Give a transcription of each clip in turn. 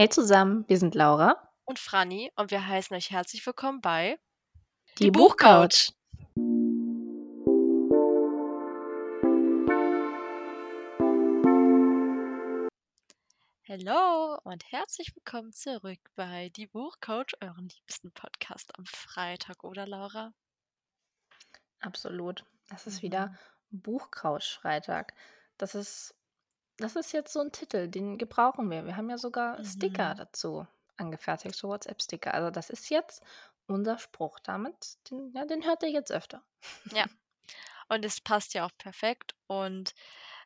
Hey zusammen, wir sind Laura. Und Franny und wir heißen euch herzlich willkommen bei Die, Die Buchcouch. Hallo und herzlich willkommen zurück bei Die Buchcoach, euren liebsten Podcast am Freitag, oder Laura? Absolut. Das ist mhm. wieder Buchcouch-Freitag. Das ist das ist jetzt so ein Titel, den gebrauchen wir. Wir haben ja sogar Sticker mhm. dazu angefertigt, so WhatsApp-Sticker. Also das ist jetzt unser Spruch. Damit, den, ja, den hört ihr jetzt öfter. Ja. Und es passt ja auch perfekt. Und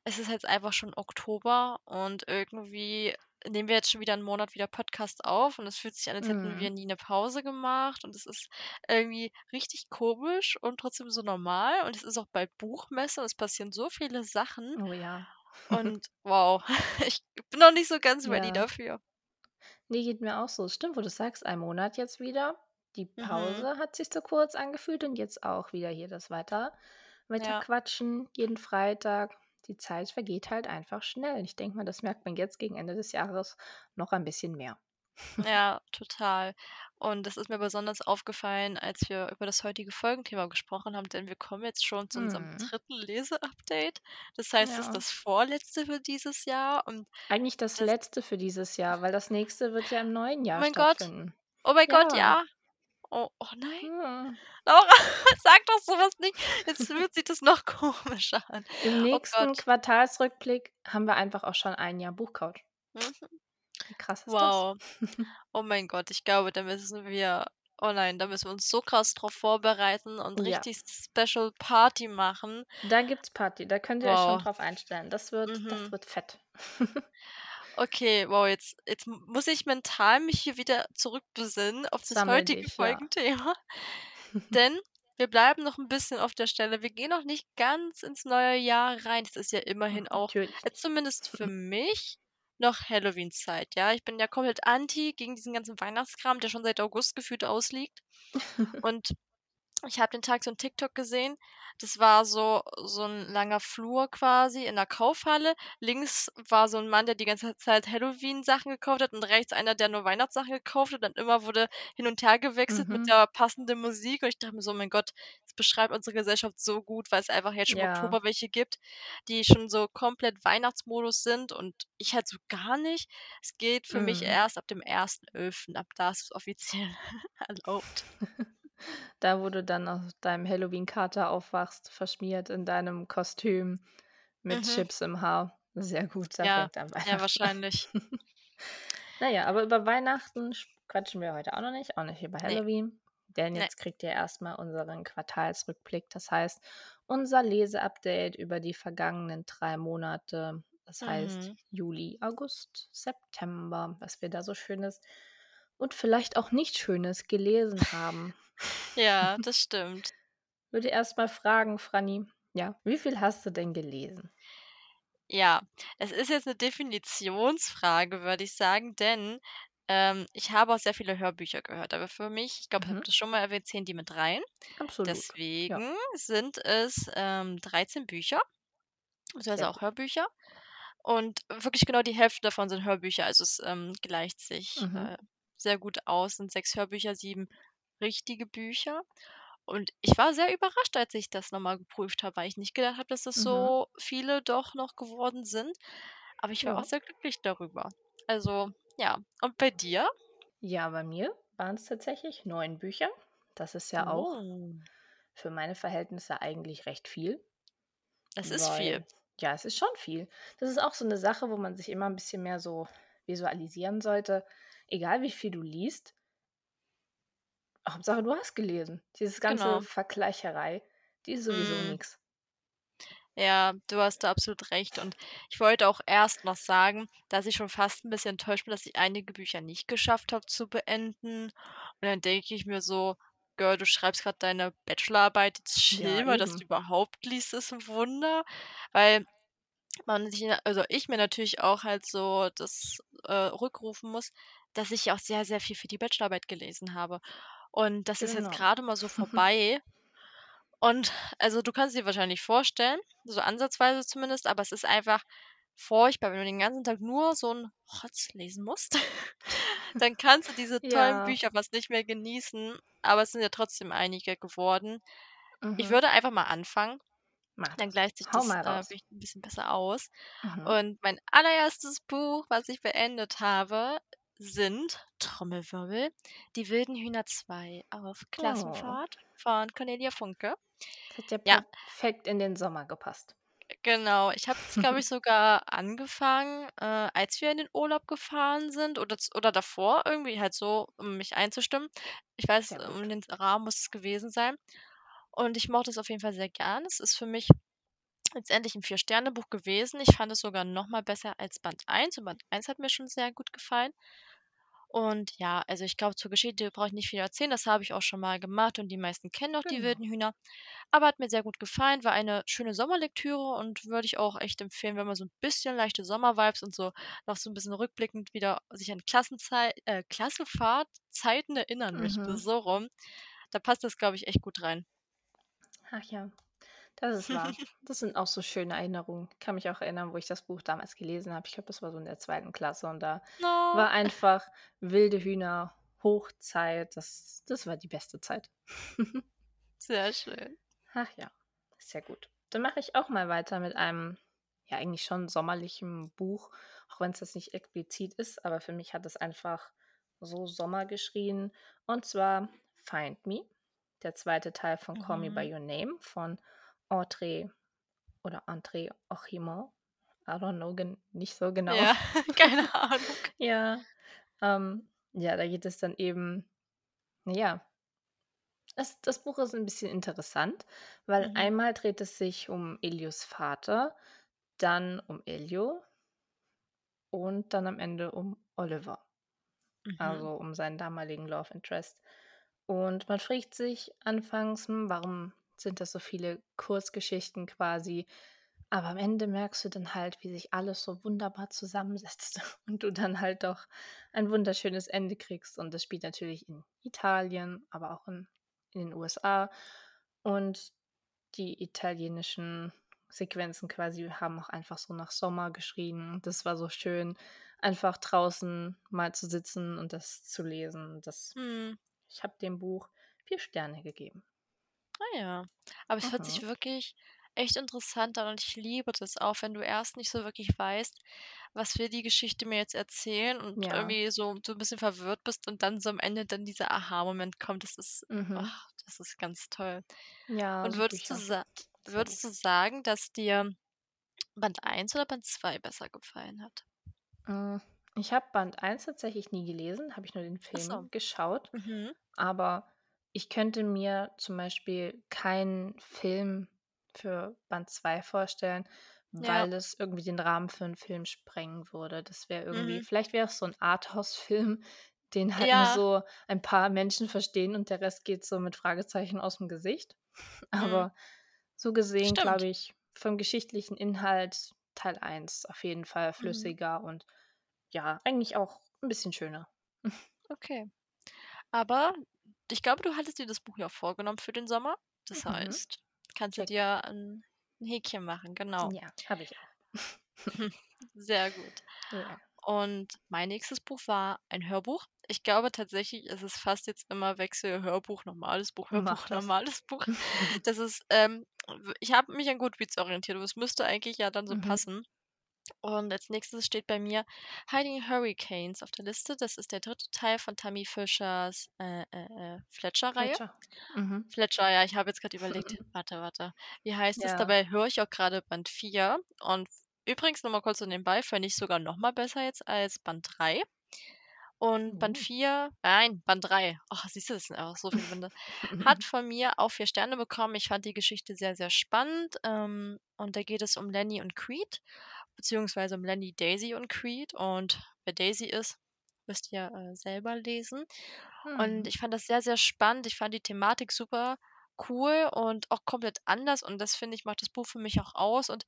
es ist jetzt einfach schon Oktober und irgendwie nehmen wir jetzt schon wieder einen Monat wieder Podcast auf und es fühlt sich an, als hätten wir mhm. nie eine Pause gemacht und es ist irgendwie richtig komisch und trotzdem so normal und es ist auch bei Buchmesse und es passieren so viele Sachen Oh ja. und wow, ich bin noch nicht so ganz ready Ja. dafür. Ne, geht mir auch so. Stimmt, wo du sagst, ein Monat jetzt wieder. Die Mhm. Pause hat sich so kurz angefühlt und jetzt auch wieder hier das weiter Ja. quatschen jeden Freitag. Die Zeit vergeht halt einfach schnell. Ich denke mal, das merkt man jetzt gegen Ende des Jahres noch ein bisschen mehr. Ja, total. Und das ist mir besonders aufgefallen, als wir über das heutige Folgenthema gesprochen haben, denn wir kommen jetzt schon zu unserem Mhm. dritten Leseupdate. Das heißt, es ist das vorletzte für dieses Jahr und Eigentlich das das letzte für dieses Jahr, weil das nächste wird ja im neuen Oh Jahr mein Gott. stattfinden. Oh mein Gott, ja. Oh, oh nein. Hm. Laura, sag doch sowas nicht. Jetzt fühlt sich das noch komischer an. Im Oh nächsten Gott. Quartalsrückblick haben wir einfach auch schon ein Jahr Buchcouch. Mhm. Wie krass ist Wow. Oh mein Gott, ich glaube, da müssen wir oh nein, da müssen wir uns so krass drauf vorbereiten und Ja. richtig Special Party machen. Da gibt's Party, da könnt ihr euch schon drauf einstellen. Das wird das mhm. wird fett. Okay, wow, jetzt jetzt muss ich mental mich hier wieder zurückbesinnen auf das Sammel heutige dich, ja. Folgenthema. Denn wir bleiben noch ein bisschen auf der Stelle. Wir gehen noch nicht ganz ins neue Jahr rein. Das ist ja immerhin auch, äh, zumindest für mich, noch Halloween-Zeit, ja. Ich bin ja komplett anti gegen diesen ganzen Weihnachtskram, der schon seit August gefühlt ausliegt. Und ich habe den Tag so 'n TikTok gesehen. Das war so so 'n langer Flur quasi in der Kaufhalle. Links war so 'n Mann, der die ganze Zeit Halloween-Sachen gekauft hat und rechts einer, der nur Weihnachtssachen gekauft hat. Und immer wurde hin und her gewechselt mit der passenden Musik. Und ich dachte mir so: „Oh mein Gott, das beschreibt unsere Gesellschaft so gut“, weil es einfach jetzt schon im Oktober welche gibt, die schon so komplett Weihnachtsmodus sind und ich halt so gar nicht. Es geht für mich mhm. erst ab dem 1.11. Ab da ist es offiziell erlaubt. Da, wo du dann aus deinem Halloween-Kater aufwachst, verschmiert in deinem Kostüm mit Mhm. Chips im Haar. Sehr gut, da Ja, fängt ja, wahrscheinlich. Naja, aber über Weihnachten quatschen wir heute auch noch nicht, auch nicht über Ne, Halloween, denn ne. jetzt kriegt ihr erstmal unseren Quartalsrückblick. Das heißt, unser Leseupdate über die vergangenen drei Monate. Das heißt Mhm. Juli, August, September, was wir da so Schönes und vielleicht auch nicht Schönes gelesen haben. Ja, das stimmt. Würde erst mal fragen, Franny, ja, wie viel hast du denn gelesen? Ja, es ist jetzt eine Definitionsfrage, würde ich sagen, denn, ähm, ich habe auch sehr viele Hörbücher gehört, aber für mich ich glaube, ich habe mhm. das schon mal erwähnt, zählen die mit rein. Absolut, ja. Deswegen sind es, ähm, 13 Bücher, beziehungsweise auch Hörbücher. Und wirklich genau die Hälfte davon sind Hörbücher, also es, ähm, gleicht sich, Mhm. äh, sehr gut aus. Sind 6 Hörbücher, 7 richtige Bücher. Und ich war sehr überrascht, als ich das nochmal geprüft habe, weil ich nicht gedacht habe, dass das Mhm. so viele doch noch geworden sind. Aber ich war auch sehr glücklich darüber. Also, ja. Und bei dir? Ja, bei mir waren es tatsächlich neun Bücher. Das ist ja auch Oh. für meine Verhältnisse eigentlich recht viel, Es ist viel. ja, es ist schon viel. Das ist auch so eine Sache, wo man sich immer ein bisschen mehr so visualisieren sollte. Egal wie viel du liest Hauptsache, du hast gelesen. Dieses ganze Genau. Vergleicherei, die ist sowieso Mhm. nix. Ja, du hast da absolut recht. Und ich wollte auch erst noch sagen, dass ich schon fast ein bisschen enttäuscht bin, dass ich einige Bücher nicht geschafft habe zu beenden. Und dann denke ich mir so: „Girl, du schreibst gerade deine Bachelorarbeit, jetzt Ja, chill mal, dass du überhaupt liest, ist ein Wunder.“ Weil man sich also ich mir natürlich auch halt so das, äh, rückrufen muss, dass ich auch sehr, sehr viel für die Bachelorarbeit gelesen habe. Und das ist jetzt Genau. gerade mal so vorbei. Und also, du kannst dir wahrscheinlich vorstellen, so ansatzweise zumindest, aber es ist einfach furchtbar, wenn du den ganzen Tag nur so 'n Rotz lesen musst. Dann kannst du diese tollen Ja. Bücher fast nicht mehr genießen, aber es sind ja trotzdem einige geworden. Ich Mhm. würde einfach mal anfangen, Mach dann gleicht sich das, äh, raus. vielleicht 'n bisschen besser aus. Mhm. Und mein allererstes Buch, was ich beendet habe, sind, Trommelwirbel, Die wilden Hühner 2 auf Oh. Klassenfahrt von Cornelia Funke. Das hat ja Ja. perfekt in den Sommer gepasst. Genau. Ich habe das, glaube ich, sogar angefangen, äh, als wir in den Urlaub gefahren sind oder oder davor irgendwie halt so, um mich einzustimmen. Ich weiß, um den Rahmen muss es gewesen sein. Und ich mochte es auf jeden Fall sehr gern. Es ist für mich letztendlich 'n Vier-Sterne-Buch gewesen. Ich fand es sogar noch mal besser als Band 1 und Band 1 hat mir schon sehr gut gefallen. Und ja, also, ich glaube, zur Geschichte brauche ich nicht viel erzählen. Das habe ich auch schon mal gemacht und die meisten kennen auch die Genau. wilden Hühner. Aber hat mir sehr gut gefallen, war eine schöne Sommerlektüre und würde ich auch echt empfehlen, wenn man so 'n bisschen leichte Sommer-Vibes und so noch so 'n bisschen rückblickend wieder sich an Klassenzei äh, Klassenfahrtzeiten erinnern möchte, Mhm. so rum. Da passt das, glaube ich, echt gut rein. Ach ja, das ist wahr. Das sind auch so schöne Erinnerungen. Ich kann mich auch erinnern, wo ich das Buch damals gelesen habe. Ich glaube, das war so in der 2. Klasse und da Oh. war einfach wilde Hühner Hochzeit. Das das war die beste Zeit. Sehr schön. Ach ja, sehr gut. Dann mache ich auch mal weiter mit einem, ja, eigentlich schon sommerlichen Buch, auch wenn's jetzt nicht explizit ist, aber für mich hat es einfach so Sommer geschrien. Und zwar „Find Me“, der 2. Teil von „Call Me by Mhm. Your Name“ von Audrey oder André Ochimont. I don't know, nicht so genau. Ja, keine Ahnung. Ja, ähm, ja, da geht es dann eben ja es das Buch ist 'n bisschen interessant, weil Mhm. einmal dreht es sich um Elios Vater, dann um Elio und dann am Ende um Oliver, Mhm. also, um seinen damaligen Love Interest. Und man fragt sich anfangs: „Hm, warum sind das so viele Kurzgeschichten quasi?“ Aber am Ende merkst du dann halt, wie sich alles so wunderbar zusammensetzt und du dann halt doch ein wunderschönes Ende kriegst. Und das spielt natürlich in Italien, aber auch in in den USA. Und die italienischen Sequenzen quasi haben auch einfach so nach Sommer geschrien. Das war so schön, einfach draußen mal zu sitzen und das zu lesen. Das Mhm. ich habe dem Buch 4 Sterne gegeben. Ah ja, aber es hört sich Mhm. wirklich echt interessant an und ich liebe das auch, wenn du erst nicht so wirklich weißt, was will die Geschichte mir jetzt erzählen und Ja. irgendwie so so 'n bisschen verwirrt bist und dann so am Ende dann dieser Aha-Moment kommt. Das ist Mhm. ach, das ist ganz toll. Ja, Und so würdest du Bücher. sa Sehr würdest gut. du sagen, dass dir Band 1 oder Band 2 besser gefallen hat? Hm, ich habe Band 1 tatsächlich nie gelesen, habe ich nur den Ach so. Film geschaut. Mhm. Aber ich könnte mir zum Beispiel keinen Film für Band 2 vorstellen, Ja. weil es irgendwie den Rahmen für 'n Film sprengen würde. Das wäre irgendwie Mhm. vielleicht wäre es so 'n Arthouse-Film, den halt nur Ja. so ein paar Menschen verstehen und der Rest geht so mit Fragezeichen aus'm Gesicht. Mhm. Aber so gesehen glaube ich, vom geschichtlichen Inhalt Teil 1 auf jeden Fall Mhm. flüssiger und ja, eigentlich auch 'n bisschen schöner. Okay. Aber ich glaube, du hattest dir das Buch ja vorgenommen für den Sommer. Das Mhm. heißt, kannst du Check. dir 'n 'n Häkchen machen, genau. Ja, habe ich auch. Sehr gut. Ja. Und mein nächstes Buch war ein Hörbuch. Ich glaube tatsächlich, es ist fast jetzt immer Wechsel Hörbuch, normales Buch, Hörbuch, normales Buch. Das ist, ähm ich habe mich an Goodreads orientiert, aber es müsste eigentlich ja dann so Mhm. passen. Und als Nächstes steht bei mir „Hiding Hurricanes“ auf der Liste. Das ist der 3. Teil von Tammy Fischers, äh, äh, äh, Fletcher-Reihe. Fletcher. Mhm. Fletcher, ja, ich habe jetzt grad überlegt warte, warte. Wie heißt es? Ja. Dabei höre ich auch grade Band 4 und übrigens nur mal kurz so nebenbei, fände ich sogar noch mal besser jetzt als Band 3. Und Band Oh. 4 nein, Band 3. Och, siehst du, das sind einfach so viele Bände. Hat von mir auch 4 Sterne bekommen. Ich fand die Geschichte sehr, sehr spannend, ähm, und da geht es um Lenny und Creed, beziehungsweise um Lenny, Daisy und Creed. Und wer Daisy ist, müsst ihr, äh, selber lesen. Und Mhm. ich fand das sehr, sehr spannend. Ich fand die Thematik super cool und auch komplett anders und das, finde ich, macht das Buch für mich auch aus. Und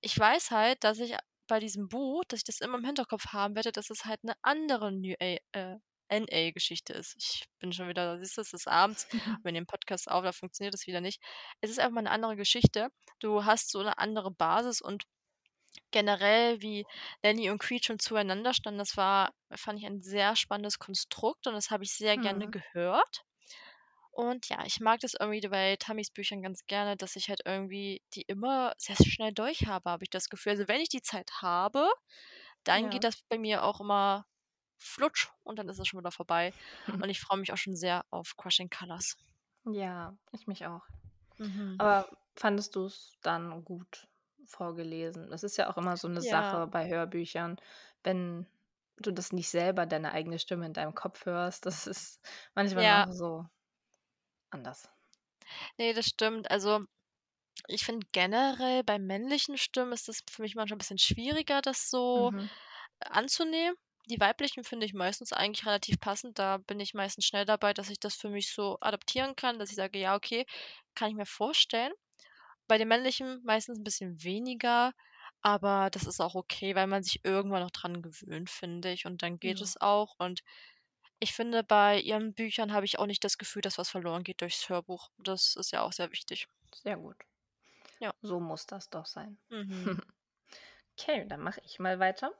ich weiß halt, dass ich bei diesem Buch dass ich das immer im Hinterkopf haben werde, dass es halt 'ne andere New A äh, NA-Geschichte ist. Ich bin schon wieder siehst du, es ist abends. Wir nehmen Podcast auf, da funktioniert das wieder nicht. Es ist einfach mal 'ne andere Geschichte. Du hast so 'ne andere Basis und generell, wie Lenny und Creed schon zueinander standen, das war fand ich ein sehr spannendes Konstrukt und das habe ich sehr gerne Mhm. gehört. Und ja, ich mag das irgendwie bei Tammys Büchern ganz gerne, dass ich halt irgendwie die immer sehr schnell durch habe, habe ich das Gefühl. Also, wenn ich die Zeit habe, dann geht Ja. das bei mir auch immer flutsch und dann ist es schon wieder vorbei. Und ich freue mich auch schon sehr auf Crushing Colors. Ja, ich mich auch. Mhm. Aber fandest du es dann gut vorgelesen? Das ist ja auch immer so 'ne Ja. Sache bei Hörbüchern, wenn du das nicht selber deine eigene Stimme in deinem Kopf hörst, das ist manchmal Ja. so anders. Ne, das stimmt. Also, ich finde generell bei männlichen Stimmen ist das für mich manchmal 'n bisschen schwieriger, das so Mhm. anzunehmen. Die weiblichen finde ich meistens eigentlich relativ passend. Da bin ich meistens schnell dabei, dass ich das für mich so adaptieren kann, dass ich sage: „Ja, okay, kann ich mir vorstellen.“ Bei den männlichen meistens 'n bisschen weniger, aber das ist auch okay, weil man sich irgendwann noch dran gewöhnt, finde ich, und dann geht Ja. es auch. Und ich finde, bei ihren Büchern habe ich auch nicht das Gefühl, dass was verloren geht durchs Hörbuch. Das ist ja auch sehr wichtig. Sehr gut. Ja. So muss das doch sein. Mhm. Okay, dann mache ich mal weiter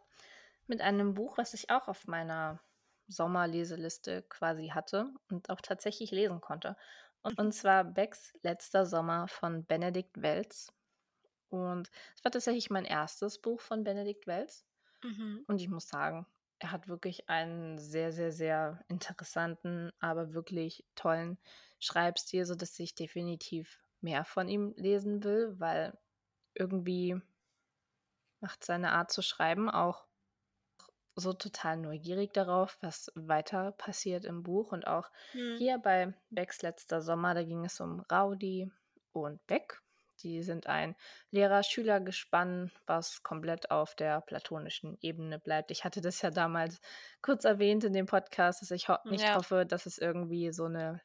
mit einem Buch, was ich auch auf meiner Sommerleseliste quasi hatte und auch tatsächlich lesen konnte. Und zwar „Becks letzter Sommer“ von Benedikt Wells. Und es war tatsächlich mein 1. Buch von Benedikt Wells. Mhm. Und ich muss sagen, er hat wirklich einen sehr, sehr, sehr interessanten, aber wirklich tollen Schreibstil, sodass ich definitiv mehr von ihm lesen will, weil irgendwie macht seine Art zu schreiben auch so total neugierig darauf, was weiter passiert im Buch. Und auch Mhm. hier bei „Becks letzter Sommer“, da ging es um Rowdy und Beck. Die sind ein Lehrer-Schüler-Gespann, was komplett auf der platonischen Ebene bleibt. Ich hatte das ja damals kurz erwähnt in dem Podcast, dass ich ho Hm, nicht ja. hoffe, dass es irgendwie so 'ne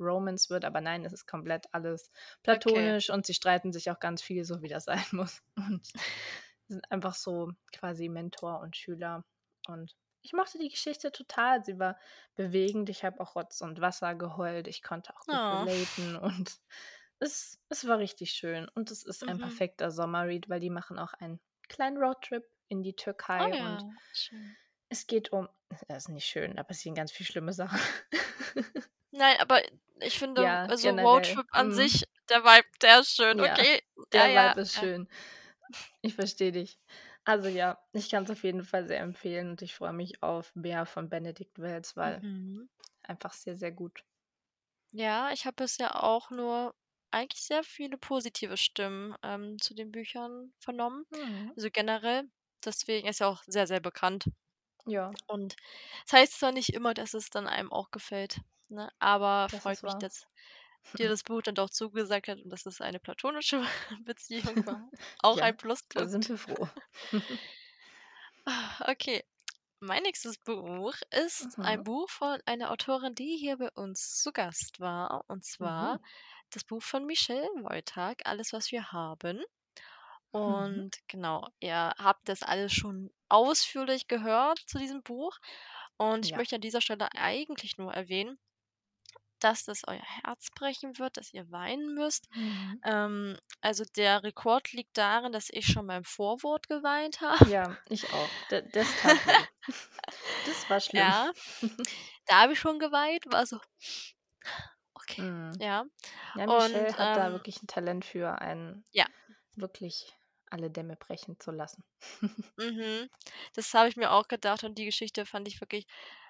Romance wird, aber nein, es ist komplett alles Okay. platonisch und sie streiten sich auch ganz viel, so wie das sein muss. Und sind einfach so quasi Mentor und Schüler. Und ich mochte die Geschichte total. Sie war bewegend. Ich habe auch Rotz und Wasser geheult. Ich konnte auch gut Oh. relaten und es es war richtig schön. Und es ist ein Mhm. perfekter Sommerread, weil die machen auch einen kleinen Roadtrip in die Oh Türkei ja, und schön. es geht um das ist nicht schön, da passieren ganz viel schlimme Sachen. Nein, aber ich finde, Ja, also generell. Roadtrip an Mhm. sich, der Vibe, der ist schön, Ja, okay. Der ja, Vibe ist schön. Ich verstehe dich. Also ja, ich kann's auf jeden Fall sehr empfehlen und ich freue mich auf mehr von Benedikt Wells, weil Mhm. einfach sehr, sehr gut. Ja, ich habe bisher auch nur eigentlich sehr viele positive Stimmen, ähm, zu den Büchern vernommen. Mhm. Also generell, deswegen ist er auch sehr, sehr bekannt. Ja. Und es heißt zwar nicht immer, dass es dann einem auch gefällt, ne, aber Das freut mich, wahr. dass dir das Buch dann doch zugesagt hat und dass es eine platonische Beziehung war. Auch ein Ja, da sind Pluspunkt. wir froh. Okay. Mein nächstes Buch ist ein Mhm. Buch von einer Autorin, die hier bei uns zu Gast war, und zwar Mhm. das Buch von Michelle Wohltag, „Alles, was wir haben“. Mhm. Und genau, ihr habt das alles schon ausführlich gehört zu diesem Buch. Und ich Ja. möchte an dieser Stelle eigentlich nur erwähnen dass das euer Herz brechen wird, dass ihr weinen müsst. Mhm. Ähm, also, der Rekord liegt darin, dass ich schon beim Vorwort geweint habe. Ja, ich auch. D das tat. Das war schlimm. Ja, da habe ich schon geweint, war so okay, Mhm. ja. Ja, Und, Michelle hat da ähm wirklich 'n Talent für, einen Ja. wirklich alle Dämme brechen zu lassen. Mhm. Das habe ich mir auch gedacht und die Geschichte fand ich wirklich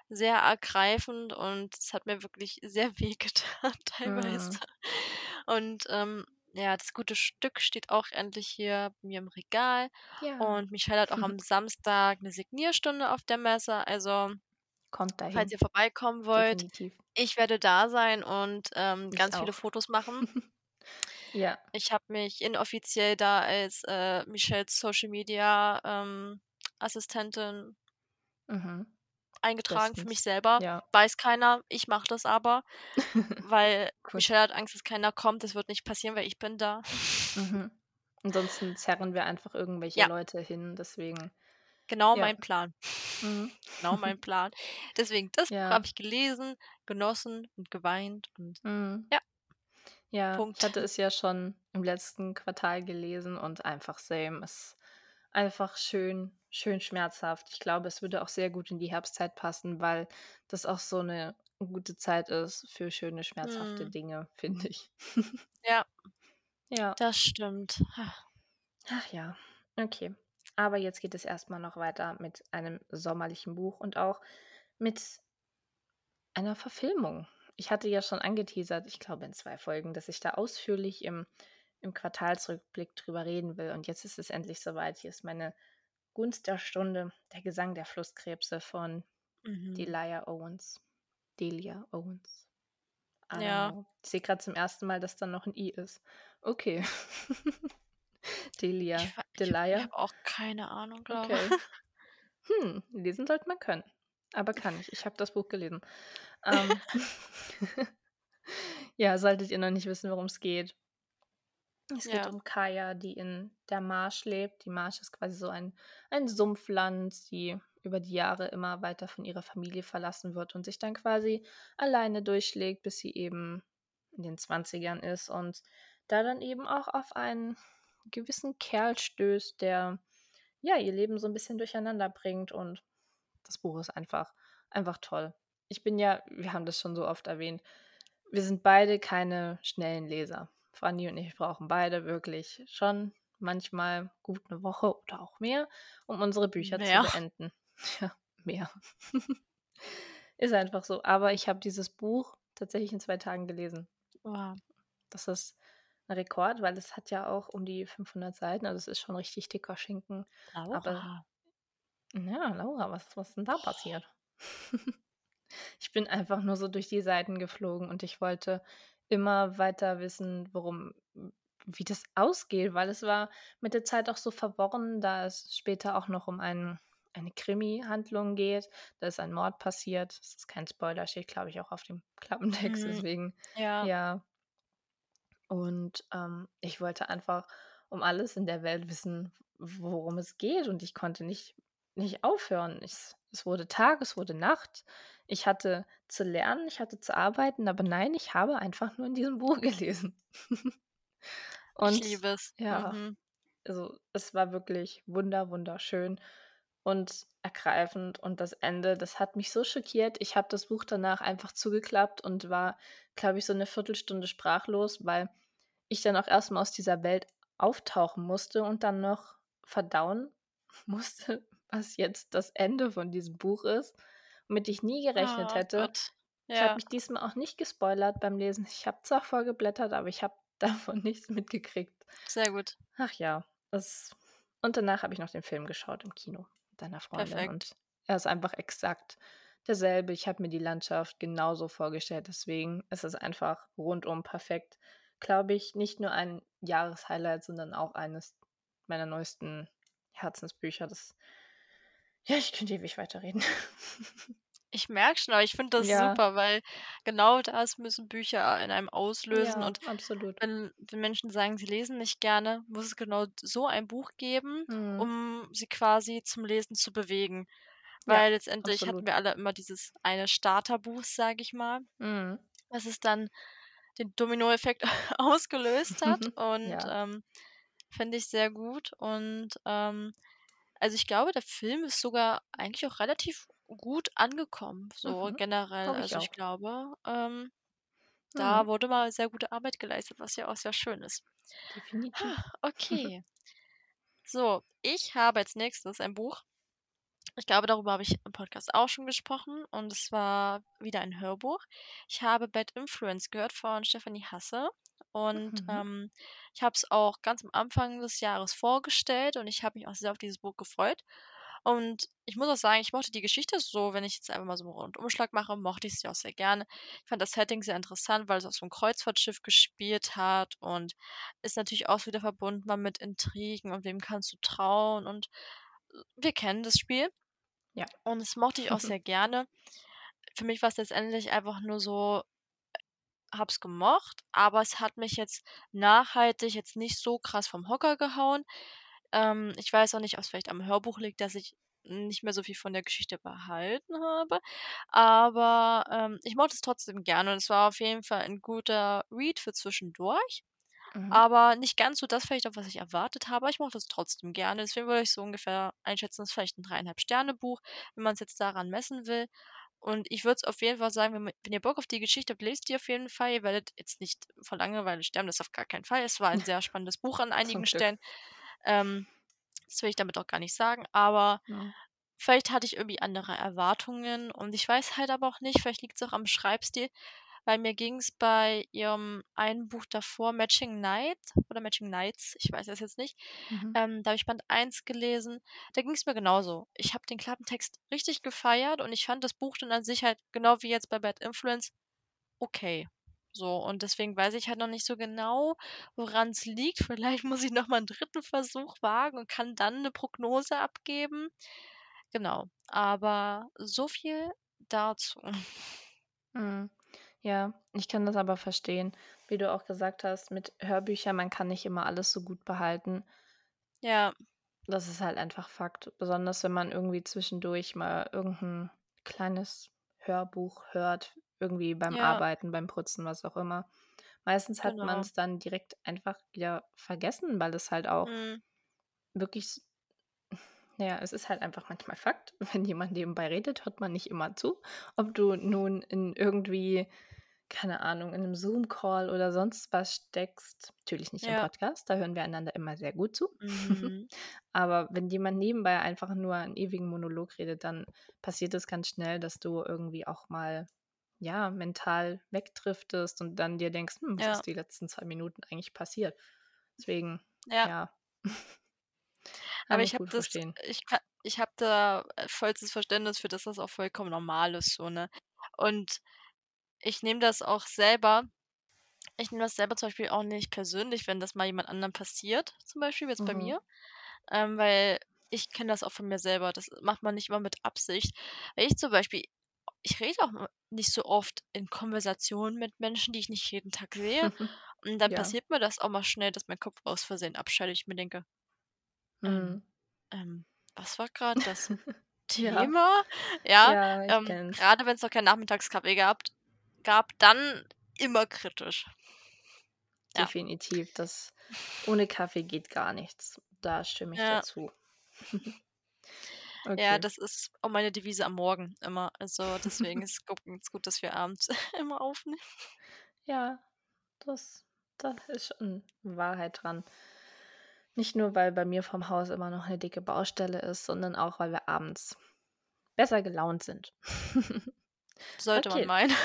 sehr ergreifend und es hat mir wirklich sehr wehgetan teilweise. Mhm. Und, ähm, ja, das gute Stück steht auch endlich hier bei mir im Regal Ja. und Michelle hat auch am Samstag 'ne Signierstunde auf der Messe. Also, Kommt falls dahin. ihr vorbeikommen wollt, Definitiv. ich werde da sein und, ähm, ganz viele auch. Fotos machen. Ja. Ich habe mich inoffiziell da als, äh, Michelles Social Media, ähm, Assistentin Mhm. Eingetragen für mich Bestens. selber. Ja. Weiß keiner, ich mache das aber, weil Gut. Michelle hat Angst, dass keiner kommt. Das wird nicht passieren, weil ich bin da. Mhm. Ansonsten zerren wir einfach irgendwelche Ja. Leute hin, deswegen Genau ja. mein Plan. Mhm. Genau mein Plan. Deswegen, das habe ich gelesen, genossen und geweint und Mhm. ja. Ja, ich Punkt. hatte es ja schon im letzten Quartal gelesen und einfach same. Es einfach schön schön schmerzhaft. Ich glaube, es würde auch sehr gut in die Herbstzeit passen, weil das auch so 'ne gute Zeit ist für schöne, schmerzhafte Mhm. Dinge, finde ich. Ja. Ja. Das stimmt. Ach ja, okay. Aber jetzt geht es erst mal noch weiter mit einem sommerlichen Buch und auch mit einer Verfilmung. Ich hatte ja schon angeteasert, ich glaube in 2 Folgen, dass ich da ausführlich im im Quartalsrückblick drüber reden will und jetzt ist es endlich so weit. Hier ist meine Gunst der Stunde, der Gesang der Flusskrebse von Mhm. Delia Owens. Delia Owens. Don't Ja. Ich sehe grad zum ersten Mal, dass da noch 'n I ist. Okay. Delia, Ich wei ich ich Delia? habe auch keine Ahnung, glaube. Okay. Hm, lesen sollte man können. Aber kann ich. Ich habe das Buch gelesen. Ähm. Ja, solltet ihr noch nicht wissen, worum's geht. Es geht Ja. um Kaja, die in der Marsch lebt. Die Marsch ist quasi so ein ein Sumpfland, die über die Jahre immer weiter von ihrer Familie verlassen wird und sich dann quasi alleine durchschlägt, bis sie eben in den 20ern ist und da dann eben auch auf einen gewissen Kerl stößt, der, ja, ihr Leben so 'n bisschen durcheinander bringt und das Buch ist einfach einfach toll. Ich bin ja wir haben das schon so oft erwähnt, wir sind beide keine schnellen Leser. Fanny und ich brauchen beide wirklich schon manchmal gut 'ne Woche oder auch mehr, um unsere Bücher zu Mehr? beenden. Ja, mehr. Ist einfach so. Aber ich habe dieses Buch tatsächlich in 2 Tagen gelesen. Wow. Das ist 'n Rekord, weil es hat ja auch um die 500 Seiten, also es ist schon richtig dicker Schinken. Aber Laura. ja, Laura, was was ist 'n da passiert? Ich bin einfach nur so durch die Seiten geflogen und ich wollte immer weiter wissen, worum wie das ausgeht, weil es war mit der Zeit auch so verworren, da es später auch noch um ein eine Krimi-Handlung geht. Da ist ein Mord passiert. Das ist kein Spoiler, steht, glaube ich, auch auf dem Klappentext, Mhm. deswegen, Ja. ja. Und, ähm, ich wollte einfach um alles in der Welt wissen, worum es geht und ich konnte nicht nicht aufhören. Es es wurde Tag, es wurde Nacht. Ich hatte zu lernen, ich hatte zu arbeiten, aber nein, ich habe einfach nur in diesem Buch gelesen. Ich Und liebe es. ja, Mhm. also, es war wirklich wunder wunderschön und ergreifend und das Ende, das hat mich so schockiert. Ich habe das Buch danach einfach zugeklappt und war, glaube ich, so 'ne Viertelstunde sprachlos, weil ich dann auch erst mal aus dieser Welt auftauchen musste und dann noch verdauen musste, was jetzt das Ende von diesem Buch ist, womit ich nie gerechnet Oh hätte. Gott. Ich habe Ja. mich diesmal auch nicht gespoilert beim Lesen. Ich habe zwar vorgeblättert, aber ich habe davon nichts mitgekriegt. Sehr gut. Ach ja, es und danach habe ich noch den Film geschaut im Kino mit einer Freundin Perfekt. und er ist einfach exakt derselbe. Ich habe mir die Landschaft genauso vorgestellt, deswegen ist es einfach rundum perfekt. Glaube ich, nicht nur ein Jahreshighlight, sondern auch eines meiner neuesten Herzensbücher. Das ja, ich könnte ewig weiterreden. Ich merke schon, aber ich finde das Ja. super, weil genau das müssen Bücher in einem auslösen Ja, und absolut. wenn wenn Menschen sagen, sie lesen nicht gerne, muss es genau so ein Buch geben, Mhm. um sie quasi zum Lesen zu bewegen. Ja, Weil letztendlich hatten absolut. wir alle immer dieses eine Starterbuch, sage ich mal, Mhm. was es dann den Dominoeffekt ausgelöst hat und, Ja. ähm, finde ich sehr gut und, ähm, also, ich glaube, der Film ist sogar eigentlich auch relativ gut angekommen, so Mhm. generell. Glaube ich Also, ich auch. glaube, ähm, da Mhm. wurde mal sehr gute Arbeit geleistet, was ja auch sehr schön ist. Definitiv. Okay. So, ich habe als Nächstes ein Buch. Ich glaube, darüber habe ich im Podcast auch schon gesprochen und es war wieder ein Hörbuch. Ich habe „Bad Influence“ gehört von Stephanie Hasse und, Mhm. ähm, ich habe es auch ganz am Anfang des Jahres vorgestellt und ich habe mich auch sehr auf dieses Buch gefreut. Und ich muss auch sagen, ich mochte die Geschichte so wenn ich jetzt einfach mal so 'n Rundumschlag mache, mochte ich sie auch sehr gerne. Ich fand das Setting sehr interessant, weil es auf so 'nem Kreuzfahrtschiff gespielt hat und ist natürlich auch wieder verbunden war mit Intrigen und wem kannst du trauen und, wir kennen das Spiel. Ja. Und das mochte ich auch sehr gerne. Für mich war's letztendlich einfach nur so habe es gemocht, aber es hat mich jetzt nachhaltig jetzt nicht so krass vom Hocker gehauen. Ähm, ich weiß auch nicht, ob's vielleicht am Hörbuch liegt, dass ich nicht mehr so viel von der Geschichte behalten habe, aber, ähm, ich mochte es trotzdem gerne und es war auf jeden Fall ein guter Read für zwischendurch. Mhm. Aber nicht ganz so das vielleicht, auch was ich erwartet habe. Ich mochte es trotzdem gerne. Deswegen würde ich so ungefähr einschätzen, das ist vielleicht ein 3,5 Sterne Buch, wenn man es jetzt daran messen will. Und ich würde es auf jeden Fall sagen, wenn, wenn ihr Bock auf die Geschichte habt, lest die auf jeden Fall. Ihr werdet jetzt nicht vor Langeweile sterben, das auf gar keinen Fall. Es war ein sehr spannendes Buch an einigen Stellen. Ähm, das will ich damit auch gar nicht sagen, aber ja. vielleicht hatte ich irgendwie andere Erwartungen und ich weiß halt aber auch nicht, vielleicht liegt es auch am Schreibstil, weil mir ging es bei ihrem einen Buch davor, Matching Night oder Matching Nights, ich weiß es jetzt nicht, mhm. ähm, da habe ich Band 1 gelesen, da ging es mir genauso. Ich habe den Klappentext richtig gefeiert und ich fand das Buch dann an sich halt, genau wie jetzt bei Bad Influence, okay. So, und deswegen weiß ich halt noch nicht so genau, woran es liegt. Vielleicht muss ich noch mal einen dritten Versuch wagen und kann dann eine Prognose abgeben. Genau, aber so viel dazu. Mhm. Ja, ich kann das aber verstehen. Wie du auch gesagt hast, mit Hörbüchern, man kann nicht immer alles so gut behalten. Ja. Das ist halt einfach Fakt. Besonders wenn man irgendwie zwischendurch mal irgendein kleines Hörbuch hört, irgendwie beim Ja. Arbeiten, beim Putzen, was auch immer. Meistens hat man genau. es dann direkt einfach wieder vergessen, weil es halt auch Mhm. wirklich ja, es ist halt einfach manchmal Fakt. Wenn jemand nebenbei redet, hört man nicht immer zu. Ob du nun in irgendwie keine Ahnung, in einem Zoom-Call oder sonst was steckst. Natürlich nicht im Podcast, da hören wir einander immer sehr gut zu. Mhm. Aber wenn jemand nebenbei einfach nur einen ewigen Monolog redet, dann passiert es ganz schnell, dass du irgendwie auch mal ja, mental wegdriftest und dann dir denkst, hm, was Ja. ist die letzten zwei Minuten eigentlich passiert? Deswegen, Ja. ja, Aber ich habe das verstehen. ich ich habe da, äh, vollstes Verständnis für, dass das auch vollkommen normal ist so, ne? Und ich nehme das auch selber ich nehme das selber zum Beispiel auch nicht persönlich, wenn das mal jemand anderem passiert, zum Beispiel jetzt bei mhm. mir, ähm, weil ich kenne das auch von mir selber. Das macht man nicht immer mit Absicht. Weil ich zum Beispiel ich rede auch nicht so oft in Konversationen mit Menschen, die ich nicht jeden Tag sehe. Und dann Ja. passiert mir das auch mal schnell, dass mein Kopf aus Versehen abschaltet. Ich mir denke: „Ähm, Mhm. ähm, was war gerade das Ja. Thema?“ Ja, Ja, ich ähm, kenn's. grade wenn's noch keinen Nachmittagskaffee gehabt gab, dann immer kritisch. Ja. Definitiv. Das ohne Kaffee geht gar nichts. Da stimme ich Ja. dazu. Ja, das ist auch meine Devise am Morgen immer. Also deswegen ist es gut, dass wir abends immer aufnehmen. Ja, das, da ist schon Wahrheit dran. Nicht nur, weil bei mir vom Haus immer noch eine dicke Baustelle ist, sondern auch, weil wir abends besser gelaunt sind. Sollte man meinen.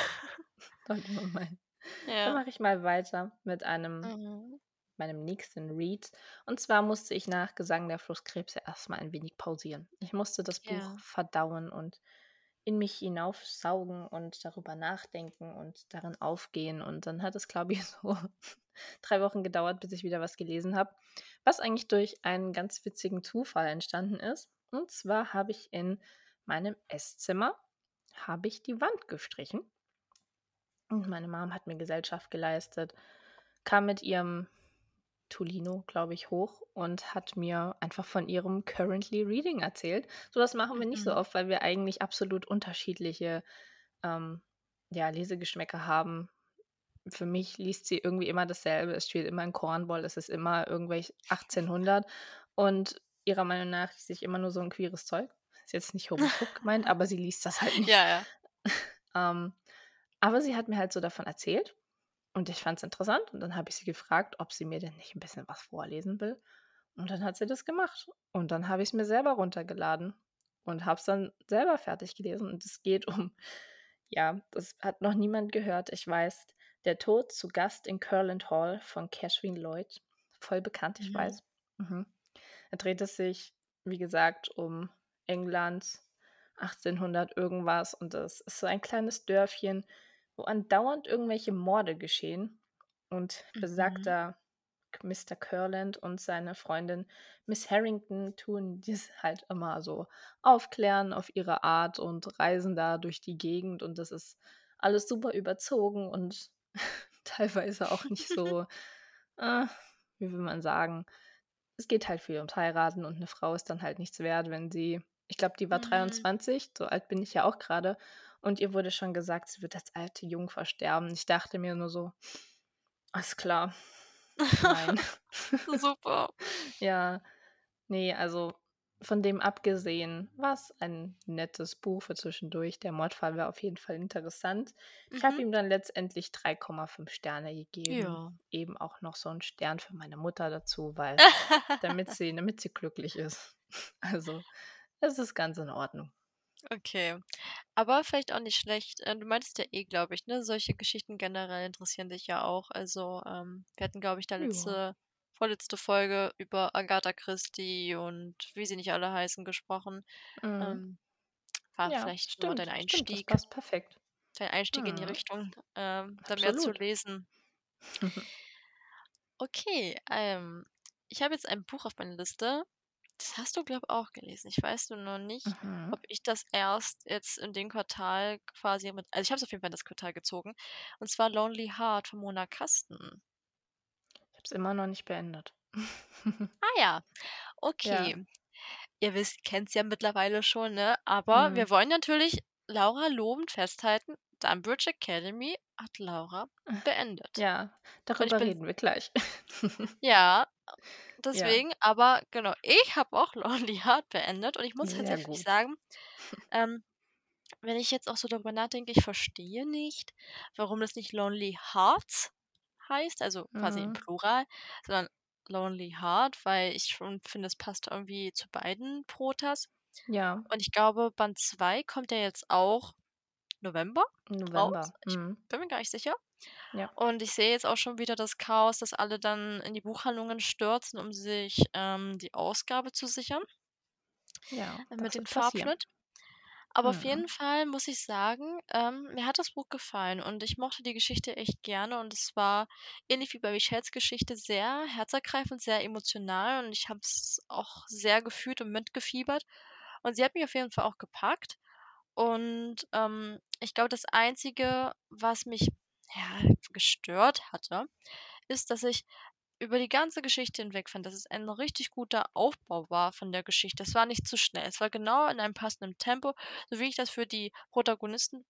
Sollte man meinen. Dann mache ich mal weiter mit einem Mhm. meinem nächsten Read. Und zwar musste ich nach Gesang der Flusskrebse erstmal ein wenig pausieren. Ich musste das Buch Ja. verdauen und in mich hinaufsaugen und darüber nachdenken und darin aufgehen. Und dann hat es, glaube ich, so drei Wochen gedauert, bis ich wieder was gelesen habe. Was eigentlich durch einen ganz witzigen Zufall entstanden ist. Und zwar habe ich in meinem Esszimmer habe ich die Wand gestrichen. Und meine Mom hat mir Gesellschaft geleistet, kam mit ihrem Tolino, glaube ich, hoch und hat mir einfach von ihrem Currently Reading erzählt. So was machen wir nicht so mhm. oft, weil wir eigentlich absolut unterschiedliche ähm, ja, Lesegeschmäcker haben. Für mich liest sie irgendwie immer dasselbe. Es spielt immer in Cornball, es ist immer irgendwelche 1800 und ihrer Meinung nach liest sich immer nur so ein queeres Zeug. Ist jetzt nicht homophob gemeint, aber sie liest das halt nicht. Ja, ja. ähm, aber sie hat mir halt so davon erzählt und ich fand es interessant und dann habe ich sie gefragt, ob sie mir denn nicht ein bisschen was vorlesen will. Und dann hat sie das gemacht. Und dann habe ich es mir selber runtergeladen und habe es dann selber fertig gelesen. Und es geht um, ja, das hat noch niemand gehört. Ich weiß, der Tod zu Gast in Curland Hall von Cashwin Lloyd. Voll bekannt, ich mhm. weiß. Mhm. Da dreht es sich, wie gesagt, um England 1800 irgendwas. Und das ist so ein kleines Dörfchen, wo andauernd irgendwelche Morde geschehen. Und mhm. besagter Mr. Curland und seine Freundin Miss Harrington tun dies halt immer so aufklären auf ihre Art und reisen da durch die Gegend und das ist alles super überzogen und teilweise auch nicht so, äh, wie will man sagen, es geht halt viel ums Heiraten und eine Frau ist dann halt nichts wert, wenn sie, ich glaube, die war mhm. 23, so alt bin ich ja auch gerade und ihr wurde schon gesagt, sie wird als alte Jungfer sterben. Ich dachte mir nur so, alles klar. Nein. Super. Ja. Ne, also von dem abgesehen war's ein nettes Buch für zwischendurch. Der Mordfall war auf jeden Fall interessant. Ich habe Mhm. ihm dann letztendlich 3,5 Sterne gegeben. Ja. Eben auch noch so 'n Stern für meine Mutter dazu, weil damit sie damit sie glücklich ist. Also, es ist ganz in Ordnung. Okay. Aber vielleicht auch nicht schlecht. Äh, du meintest ja eh, glaube ich, ne, solche Geschichten generell interessieren dich ja auch. Also, ähm, wir hatten, glaube ich, da Ja. letzte vorletzte Folge über Agatha Christie und wie sie nicht alle heißen gesprochen. Mhm. Ähm, war Ja, vielleicht so dein stimmt, stimmt, das Einstieg passt perfekt. dein Einstieg in die Mhm. Richtung, ähm, da mehr zu Absolut. lesen. Okay, ähm, ich habe jetzt ein Buch auf meiner Liste. Das hast du, glaube auch gelesen. Ich weiß nur noch nicht, Mhm. ob ich das erst jetzt in dem Quartal quasi mit also, ich habe es auf jeden Fall in das Quartal gezogen. Und zwar „Lonely Heart“ von Mona Kasten. Ich habe es immer noch nicht beendet. Ah ja, Ja. okay. Ihr wisst kennt's ja mittlerweile schon, ne? Aber Mhm. wir wollen natürlich Laura lobend festhalten, „Dunbridge Academy“ hat Laura beendet. Ja, Und ich darüber bin reden wir gleich. Ja, Ja. deswegen aber genau, ich habe auch „Lonely Heart“ beendet und ich muss tatsächlich sagen, ähm, wenn ich jetzt auch so darüber nachdenke, ich verstehe nicht, warum das nicht „Lonely Hearts“ heißt, also quasi im Mhm. Plural, sondern „Lonely Heart“, weil ich schon finde, es passt irgendwie zu beiden Protas. Ja. Und ich glaube, Band 2 kommt ja jetzt auch November raus. November, Ich mhm. bin mir gar nicht sicher. Ja. Und ich sehe jetzt auch schon wieder das Chaos, dass alle dann in die Buchhandlungen stürzen, um sich, ähm, die Ausgabe zu sichern Ja, äh, mit dem. Farbschnitt. Aber auf Mhm. jeden Fall muss ich sagen, ähm, mir hat das Buch gefallen und ich mochte die Geschichte echt gerne und es war ähnlich wie bei Michelles Geschichte sehr herzergreifend, sehr emotional und ich habe es auch sehr gefühlt und mitgefiebert. Und sie hat mich auf jeden Fall auch gepackt. Und, ähm, ich glaube, das Einzige, was mich, ja, gestört hatte, ist, dass ich über die ganze Geschichte hinweg fand, dass es ein richtig guter Aufbau war von der Geschichte. Es war nicht zu schnell. Es war genau in einem passenden Tempo, so wie ich das für die Protagonisten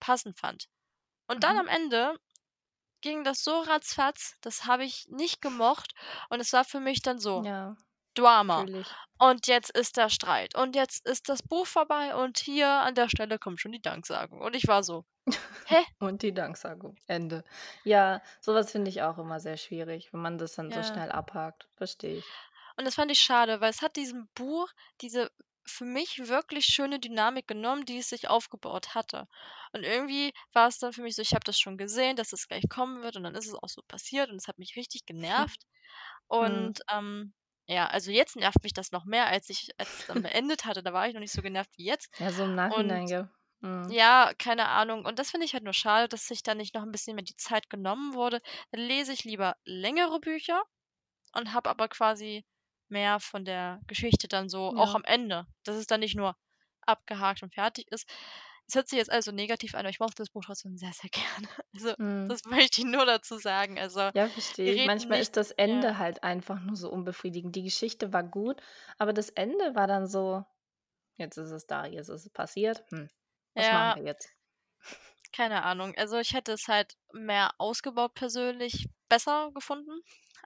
passend fand. Und dann Mhm. am Ende ging das so ratzfatz, das habe ich nicht gemocht und es war für mich dann so Ja, Drama. fühle ich. Und jetzt ist der Streit und jetzt ist das Buch vorbei und hier an der Stelle kommt schon die Danksagung. Und ich war so: „Hä?“ Und die Danksagung, Ende. Ja, so was finde ich auch immer sehr schwierig, wenn man das dann so Ja. schnell abhakt. Verstehe ich. Und das fand ich schade, weil es hat diesem Buch diese für mich wirklich schöne Dynamik genommen, die es sich aufgebaut hatte. Und irgendwie war es dann für mich so, ich habe das schon gesehen, dass es gleich kommen wird und dann ist es auch so passiert und es hat mich richtig genervt. Mhm. Und, ähm, ja, also jetzt nervt mich das noch mehr, als ich als es dann beendet hatte, da war ich noch nicht so genervt wie jetzt. Ja, so im Nachhinein, gell? Mhm. ja, keine Ahnung. Und das finde ich halt nur schade, dass sich da nicht noch 'n bisschen mehr die Zeit genommen wurde. Dann lese ich lieber längere Bücher und habe aber quasi mehr von der Geschichte dann so auch Ja. am Ende, dass es dann nicht nur abgehakt und fertig ist. Es hört sich jetzt alles so negativ an, aber ich mochte das Buch trotzdem sehr, sehr gerne. Also, Mhm. das möchte ich nur dazu sagen. Also, Ja, verstehe Manchmal nicht ist das ja. Ende halt einfach nur so unbefriedigend. Die Geschichte war gut, aber das Ende war dann so: „Jetzt ist es da, jetzt ist es passiert. Hm, was machen Ja. wir jetzt?“ Keine Ahnung. Also, ich hätte es halt mehr ausgebaut persönlich besser gefunden.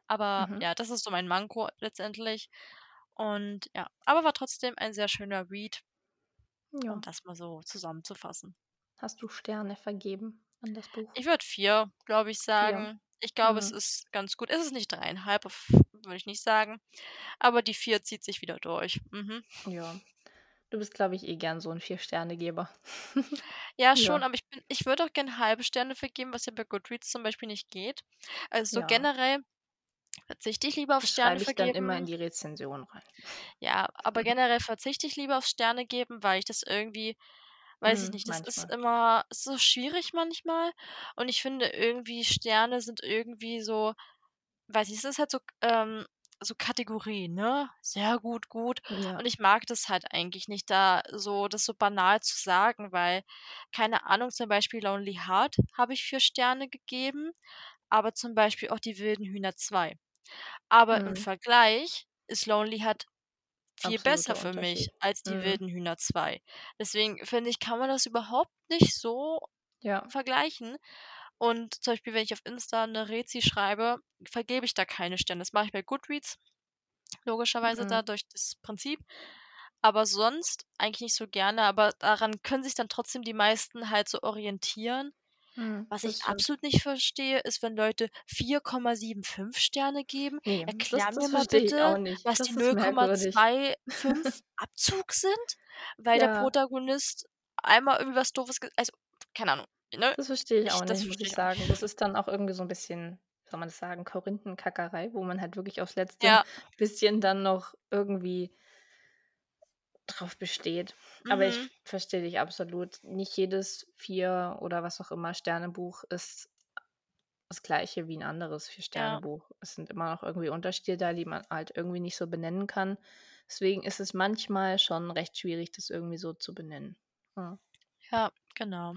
Aber Mhm. ja, das ist so mein Manko letztendlich. Und ja, aber war trotzdem ein sehr schöner Read um Ja. das mal so zusammenzufassen. Hast du Sterne vergeben an das Buch? Ich würde 4, glaube ich, 4. sagen. Ich glaube, es Mhm. ist ganz gut. Es ist nicht 3,5, auf würde ich nicht sagen, aber die 4 zieht sich wieder durch. Mhm. Ja. Du bist, glaube ich, eh gern so 'n Vier-Sterne-Geber. Ja, schon, Ja. aber ich bin ich würde auch gern halbe Sterne vergeben, was ja bei Goodreads zum Beispiel nicht geht. Also, so Ja. generell verzichte ich lieber auf Das Sterne schreibe ich dann immer in die Rezension rein. Ja, aber generell verzichte ich lieber auf Sterne geben, weil ich das irgendwie weiß ich Mhm, nicht, das ist manchmal. immer so schwierig manchmal. Und ich finde irgendwie, Sterne sind irgendwie so weiß nicht, es ist halt so, ähm so Kategorien, ne? Sehr gut, gut. Ja. Und ich mag das halt eigentlich nicht, da so das so banal zu sagen, weil keine Ahnung, zum Beispiel „Lonely Heart“ habe ich 4 Sterne gegeben, aber zum Beispiel auch „Die wilden Hühner 2“. Aber im Mhm. Vergleich ist „Lonely Heart“ viel besser Absoluter für mich Unterschied. als „Die Mhm. wilden Hühner 2“. Deswegen finde ich, kann man das überhaupt nicht so Ja. vergleichen. Und zum Beispiel, wenn ich auf Insta 'ne Rezi schreibe, vergebe ich da keine Sterne. Das mache ich bei Goodreads, logischerweise Mhm. da durch das Prinzip, aber sonst eigentlich nicht so gerne, aber daran können sich dann trotzdem die meisten halt so orientieren. Mhm, Was das ich absolut nicht verstehe, ist, wenn Leute 4,75 Sterne geben. Ne, das Erklär das mir mal bitte, nicht. was die Das ist null Komma merkwürdig. zwei fünf Abzug sind, weil der Ja. Protagonist einmal irgendwie was Doofes also, keine Ahnung, ne? Das verstehe ich auch das nicht, muss verstehe ich auch sagen. Das ist dann auch irgendwie so 'n bisschen, wie soll man das sagen, Korinthenkackerei, wo man halt wirklich aufs letzte Ja. bisschen dann noch irgendwie drauf besteht. Aber ich Mhm. verstehe dich absolut. Nicht jedes 4 oder was auch immer Sterne-Buch ist das Gleiche wie 'n anderes Ja. Vier-Sterne-Buch. Es sind immer noch irgendwie Unterschiede da, die man halt irgendwie nicht so benennen kann. Deswegen ist es manchmal schon recht schwierig, das irgendwie so zu benennen. Ja. Ja, genau.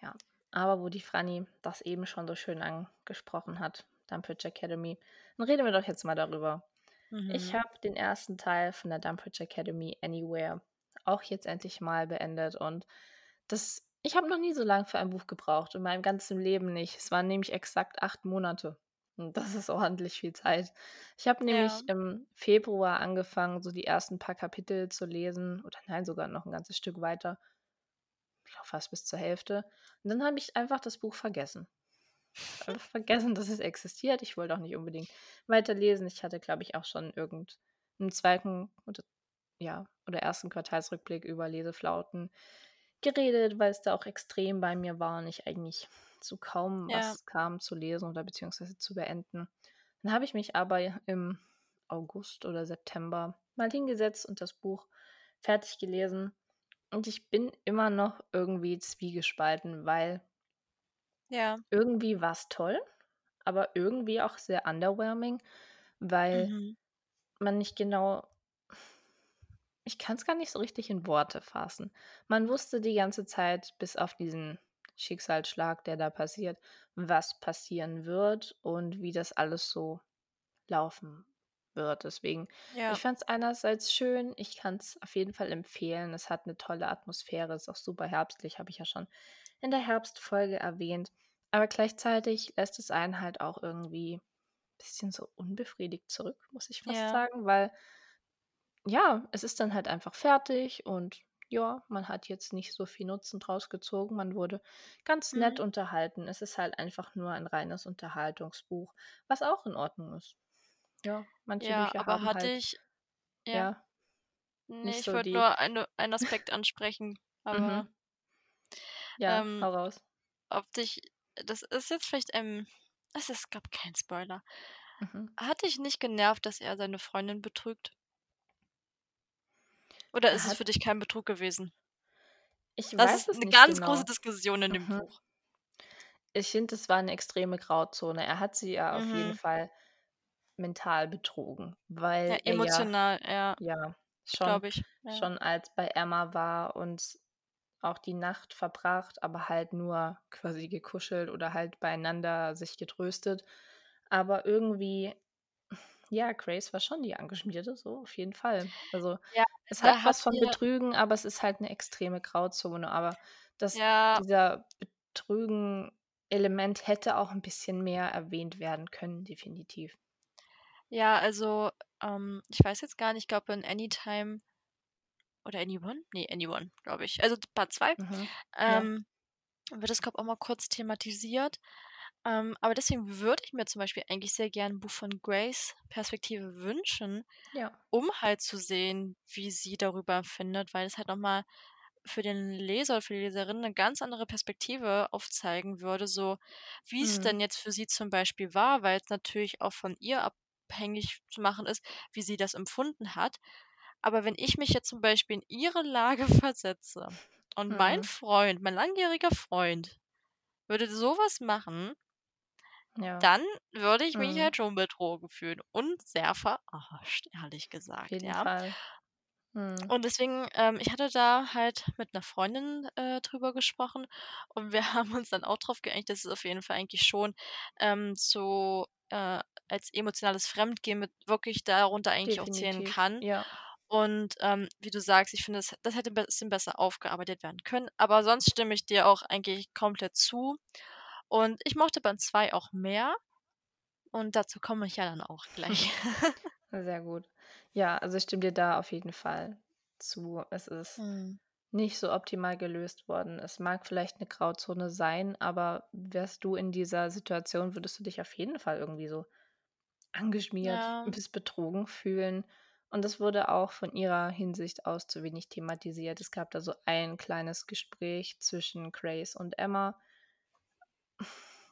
Ja, aber wo die Franni das eben schon so schön angesprochen hat, Dumbridge Academy, dann reden wir doch jetzt mal darüber. Ich Mhm. habe den 1. Teil von der Dumbridge Academy Anywhere auch jetzt endlich mal beendet und das ich habe noch nie so lang für ein Buch gebraucht, in meinem ganzen Leben nicht. Es waren nämlich exakt 8 Monate und das ist ordentlich viel Zeit. Ich habe Ja. nämlich im Februar angefangen, so die ersten paar Kapitel zu lesen oder nein, sogar noch 'n ganzes Stück weiter. Ich glaube fast bis zur Hälfte. Und dann habe ich einfach das Buch vergessen. Einfach vergessen, dass es existiert. Ich wollte auch nicht unbedingt weiterlesen. Ich hatte, glaube ich, auch schon irgend 'n 2. oder ja, oder 1. Quartalsrückblick über Leseflauten geredet, weil's da auch extrem bei mir war und ich eigentlich zu kaum Ja. was kam zu lesen oder beziehungsweise zu beenden. Dann habe ich mich aber im August oder September mal hingesetzt und das Buch fertig gelesen und ich bin immer noch irgendwie zwiegespalten, weil Ja. irgendwie war's toll, aber irgendwie auch sehr underwhelming, weil Mhm. man nicht genau ich kann's gar nicht so richtig in Worte fassen. Man wusste die ganze Zeit, bis auf diesen Schicksalsschlag, der da passiert, was passieren wird und wie das alles so laufen wird. Deswegen, Ja. ich fand's einerseits schön, ich kann's auf jeden Fall empfehlen. Es hat 'ne tolle Atmosphäre, ist auch super herbstlich, habe ich ja schon in der Herbstfolge erwähnt. Aber gleichzeitig lässt es einen halt auch irgendwie bisschen so unbefriedigt zurück, muss ich fast Ja. sagen, weil ja, es ist dann halt einfach fertig und ja, man hat jetzt nicht so viel Nutzen draus gezogen. Man wurde ganz nett Mhm. unterhalten. Es ist halt einfach nur ein reines Unterhaltungsbuch, was auch in Ordnung ist. Ja, manche Ja, Bücher aber haben hatte halt ich ja. ja Ne, nicht ich so wollte nur eine einen Aspekt ansprechen, aber Mhm. Ja, ähm, hau raus. ob dich das ist jetzt vielleicht, ähm es ist, glaube kein Spoiler. Mhm. Hat dich nicht genervt, dass er seine Freundin betrügt? Oder Er ist es hat für dich kein Betrug gewesen? Ich Das weiß ist es 'ne nicht ganz große genau. Diskussion in dem Mhm. Buch. Ich finde, das war 'ne extreme Grauzone. Er hat sie ja auf jeden Mhm. Fall mental betrogen, Ja, weil ja emotional, ja. ja, schon Glaube ich, ja. schon als bei Emma war und auch die Nacht verbracht, aber halt nur quasi gekuschelt oder halt beieinander sich getröstet. Aber irgendwie ja, Grace war schon die Angeschmierte, so auf jeden Fall. Also, Ja, es hat was von Betrügen, aber es ist halt 'ne extreme Grauzone. Aber das Ja. dieser Betrügen-Element hätte auch 'n bisschen mehr erwähnt werden können, definitiv. Ja, also, ähm, ich weiß jetzt gar nicht, ich glaube in Anytime oder Anyone? Ne, Anyone, glaube ich. Also, Part 2, Mhm. Ja. ähm, wird das, glaube auch mal kurz thematisiert. Ähm, aber deswegen würde ich mir zum Beispiel eigentlich sehr gern 'n Buch von Grace Perspektive wünschen, Ja. um halt zu sehen, wie sie darüber empfindet, weil es halt noch mal für den Leser oder für die Leserin 'ne ganz andere Perspektive aufzeigen würde, so wie's Mhm. denn jetzt für sie zum Beispiel war, weil's natürlich auch von ihr abhängig zu machen ist, wie sie das empfunden hat. Aber wenn ich mich jetzt zum Beispiel in ihre Lage versetze und mein Mhm. Freund, mein langjähriger Freund würde so was machen Ja. dann würde ich mich Mhm. halt schon betrogen fühlen und sehr verarscht, ehrlich gesagt, ja. Mhm. Und deswegen, ähm ich hatte da halt mit 'ner Freundin, äh, drüber gesprochen und wir haben uns dann auch drauf geeinigt, dass es auf jeden Fall eigentlich schon, ähm, so, äh, als emotionales Fremdgehen mit wirklich darunter eigentlich auch zählen Definitiv, kann. ja. Und, ähm, wie du sagst, ich finde, das das hätte 'n bisschen besser aufgearbeitet werden können. Aber sonst stimme ich dir auch eigentlich komplett zu. Und ich mochte Band 2 auch mehr. Und dazu komme ich ja dann auch gleich. Sehr gut. Ja, also ich stimme dir da auf jeden Fall zu. Es ist Mhm. Nicht so optimal gelöst worden. Es mag vielleicht eine Grauzone sein, aber wärst du in dieser Situation, würdest du dich auf jeden Fall irgendwie so angeschmiert Ja. bis betrogen fühlen. Und das wurde auch von ihrer Hinsicht aus zu wenig thematisiert. Es gab da so ein kleines Gespräch zwischen Grace und Emma.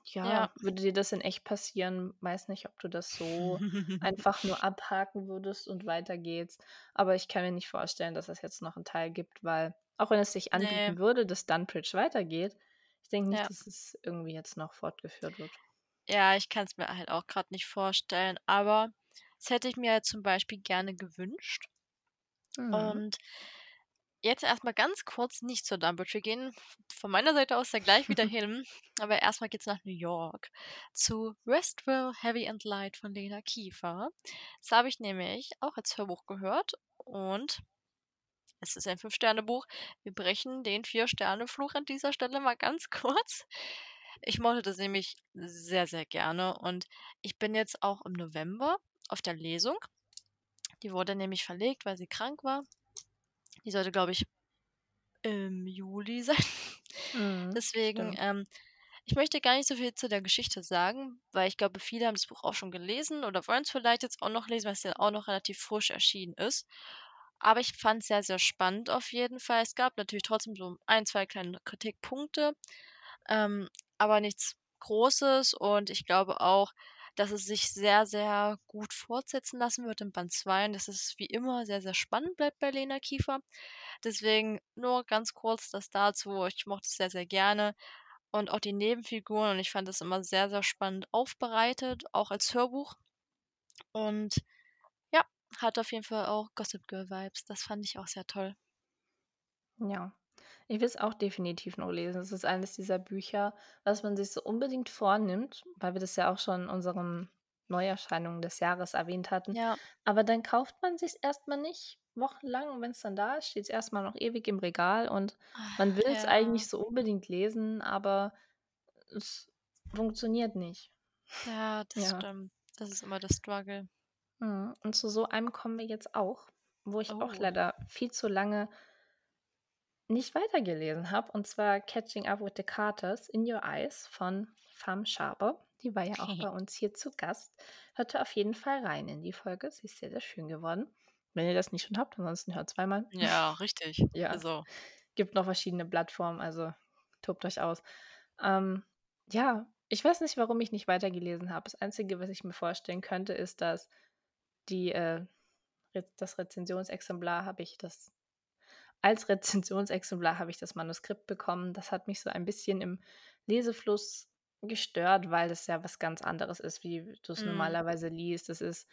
Ja, Ja. würde dir das in echt passieren? Weiß nicht, ob du das so einfach nur abhaken würdest und weiter geht's. Aber ich kann mir nicht vorstellen, dass es jetzt noch einen Teil gibt, weil auch wenn es sich Ne. anbieten würde, dass Dunbridge weitergeht, ich denke nicht, Ja. dass es irgendwie jetzt noch fortgeführt wird. Ja, ich kann's mir halt auch grad nicht vorstellen, aber das hätte ich mir halt zum Beispiel gerne gewünscht. Mhm. Und jetzt erst mal ganz kurz nicht zur Dumbledore gehen. Von meiner Seite aus ja gleich wieder hin, aber erst mal geht's nach New York zu Westville Heavy and Light von Lena Kiefer. Das habe ich nämlich auch als Hörbuch gehört und es ist ein 5-Sterne-Buch. Wir brechen den 4-Sterne-Fluch an dieser Stelle mal ganz kurz. Ich mochte das nämlich sehr, sehr gerne und ich bin jetzt auch im November auf der Lesung. Die wurde nämlich verlegt, weil sie krank war. Die sollte, glaube ich, im Juli sein. Mhm, Deswegen, ähm, ich möchte gar nicht so viel zu der Geschichte sagen, weil ich glaube, viele haben das Buch auch schon gelesen oder wollen's vielleicht jetzt auch noch lesen, weil's ja auch noch relativ frisch erschienen ist. Aber ich fand's sehr, sehr spannend auf jeden Fall. Es gab natürlich trotzdem so 1, 2 kleine Kritikpunkte, ähm, aber nichts Großes und ich glaube auch, dass es sich sehr, sehr gut fortsetzen lassen wird in Band 2 und dass es wie immer sehr, sehr spannend bleibt bei Lena Kiefer. Deswegen nur ganz kurz das dazu. Ich mochte es sehr, sehr gerne und auch die Nebenfiguren und ich fand das immer sehr, sehr spannend aufbereitet, auch als Hörbuch. Und hat auf jeden Fall auch Gossip Girl Vibes. Das fand ich auch sehr toll. Ja, ich will es auch definitiv noch lesen. Es ist eines dieser Bücher, was man sich so unbedingt vornimmt, weil wir das ja auch schon in unseren Neuerscheinungen des Jahres erwähnt hatten. Ja. Aber dann kauft man sich's erst mal nicht wochenlang und wenn's dann da ist, steht's erst mal noch ewig im Regal und man will's Ja. eigentlich so unbedingt lesen, aber es funktioniert nicht. Ja, das Ja. stimmt. Das ist immer der Struggle. Mhm, und zu so einem kommen wir jetzt auch, wo ich auch Oh. leider viel zu lange nicht weitergelesen habe, und zwar „Catching Up with the Carters: In Your Eyes“ von Fam Schaber. Die war ja auch bei uns hier zu Gast. Hört da auf jeden Fall rein in die Folge. Sie ist sehr, sehr schön geworden. Wenn ihr das nicht schon habt, ansonsten hört zweimal. Ja, richtig. Ja. Also Gibt noch verschiedene Plattformen, also tobt euch aus. Ähm, ja, ich weiß nicht, warum ich nicht weitergelesen habe. Das Einzige, was ich mir vorstellen könnte, ist, dass die, äh, das Rezensionsexemplar habe ich das als Rezensionsexemplar habe ich das Manuskript bekommen. Das hat mich so ein bisschen im Lesefluss gestört, weil das ja was ganz anderes ist, wie du's Mhm. normalerweise liest. Das ist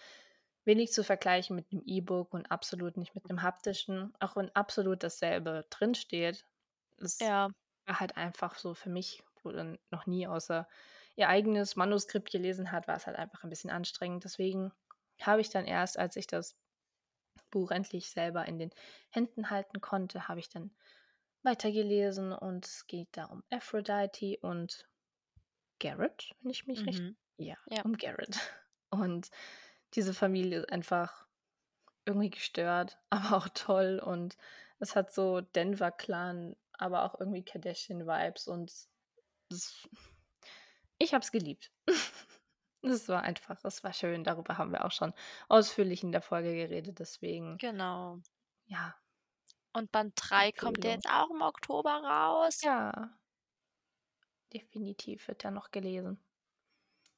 wenig zu vergleichen mit 'nem E-Book und absolut nicht mit 'nem haptischen, auch wenn absolut dasselbe drinsteht. Es Ja. war halt einfach so für mich, wo dann noch nie außer ihr eigenes Manuskript gelesen hat, war's halt einfach 'n bisschen anstrengend. Deswegen habe ich dann erst, als ich das Buch endlich selber in den Händen halten konnte, habe ich dann weitergelesen und es geht da um Aphrodite und Garrett, wenn ich mich recht Mhm. ja, Ja. um Garrett. Und diese Familie ist einfach irgendwie gestört, aber auch toll und es hat so Denver-Clan, aber auch irgendwie Kardashian-Vibes und ich habe es geliebt. Es war einfach es war schön. Darüber haben wir auch schon ausführlich in der Folge geredet, deswegen Genau. ja. Und Band 3 kommt ja jetzt auch im Oktober raus. Ja. Definitiv wird der noch gelesen.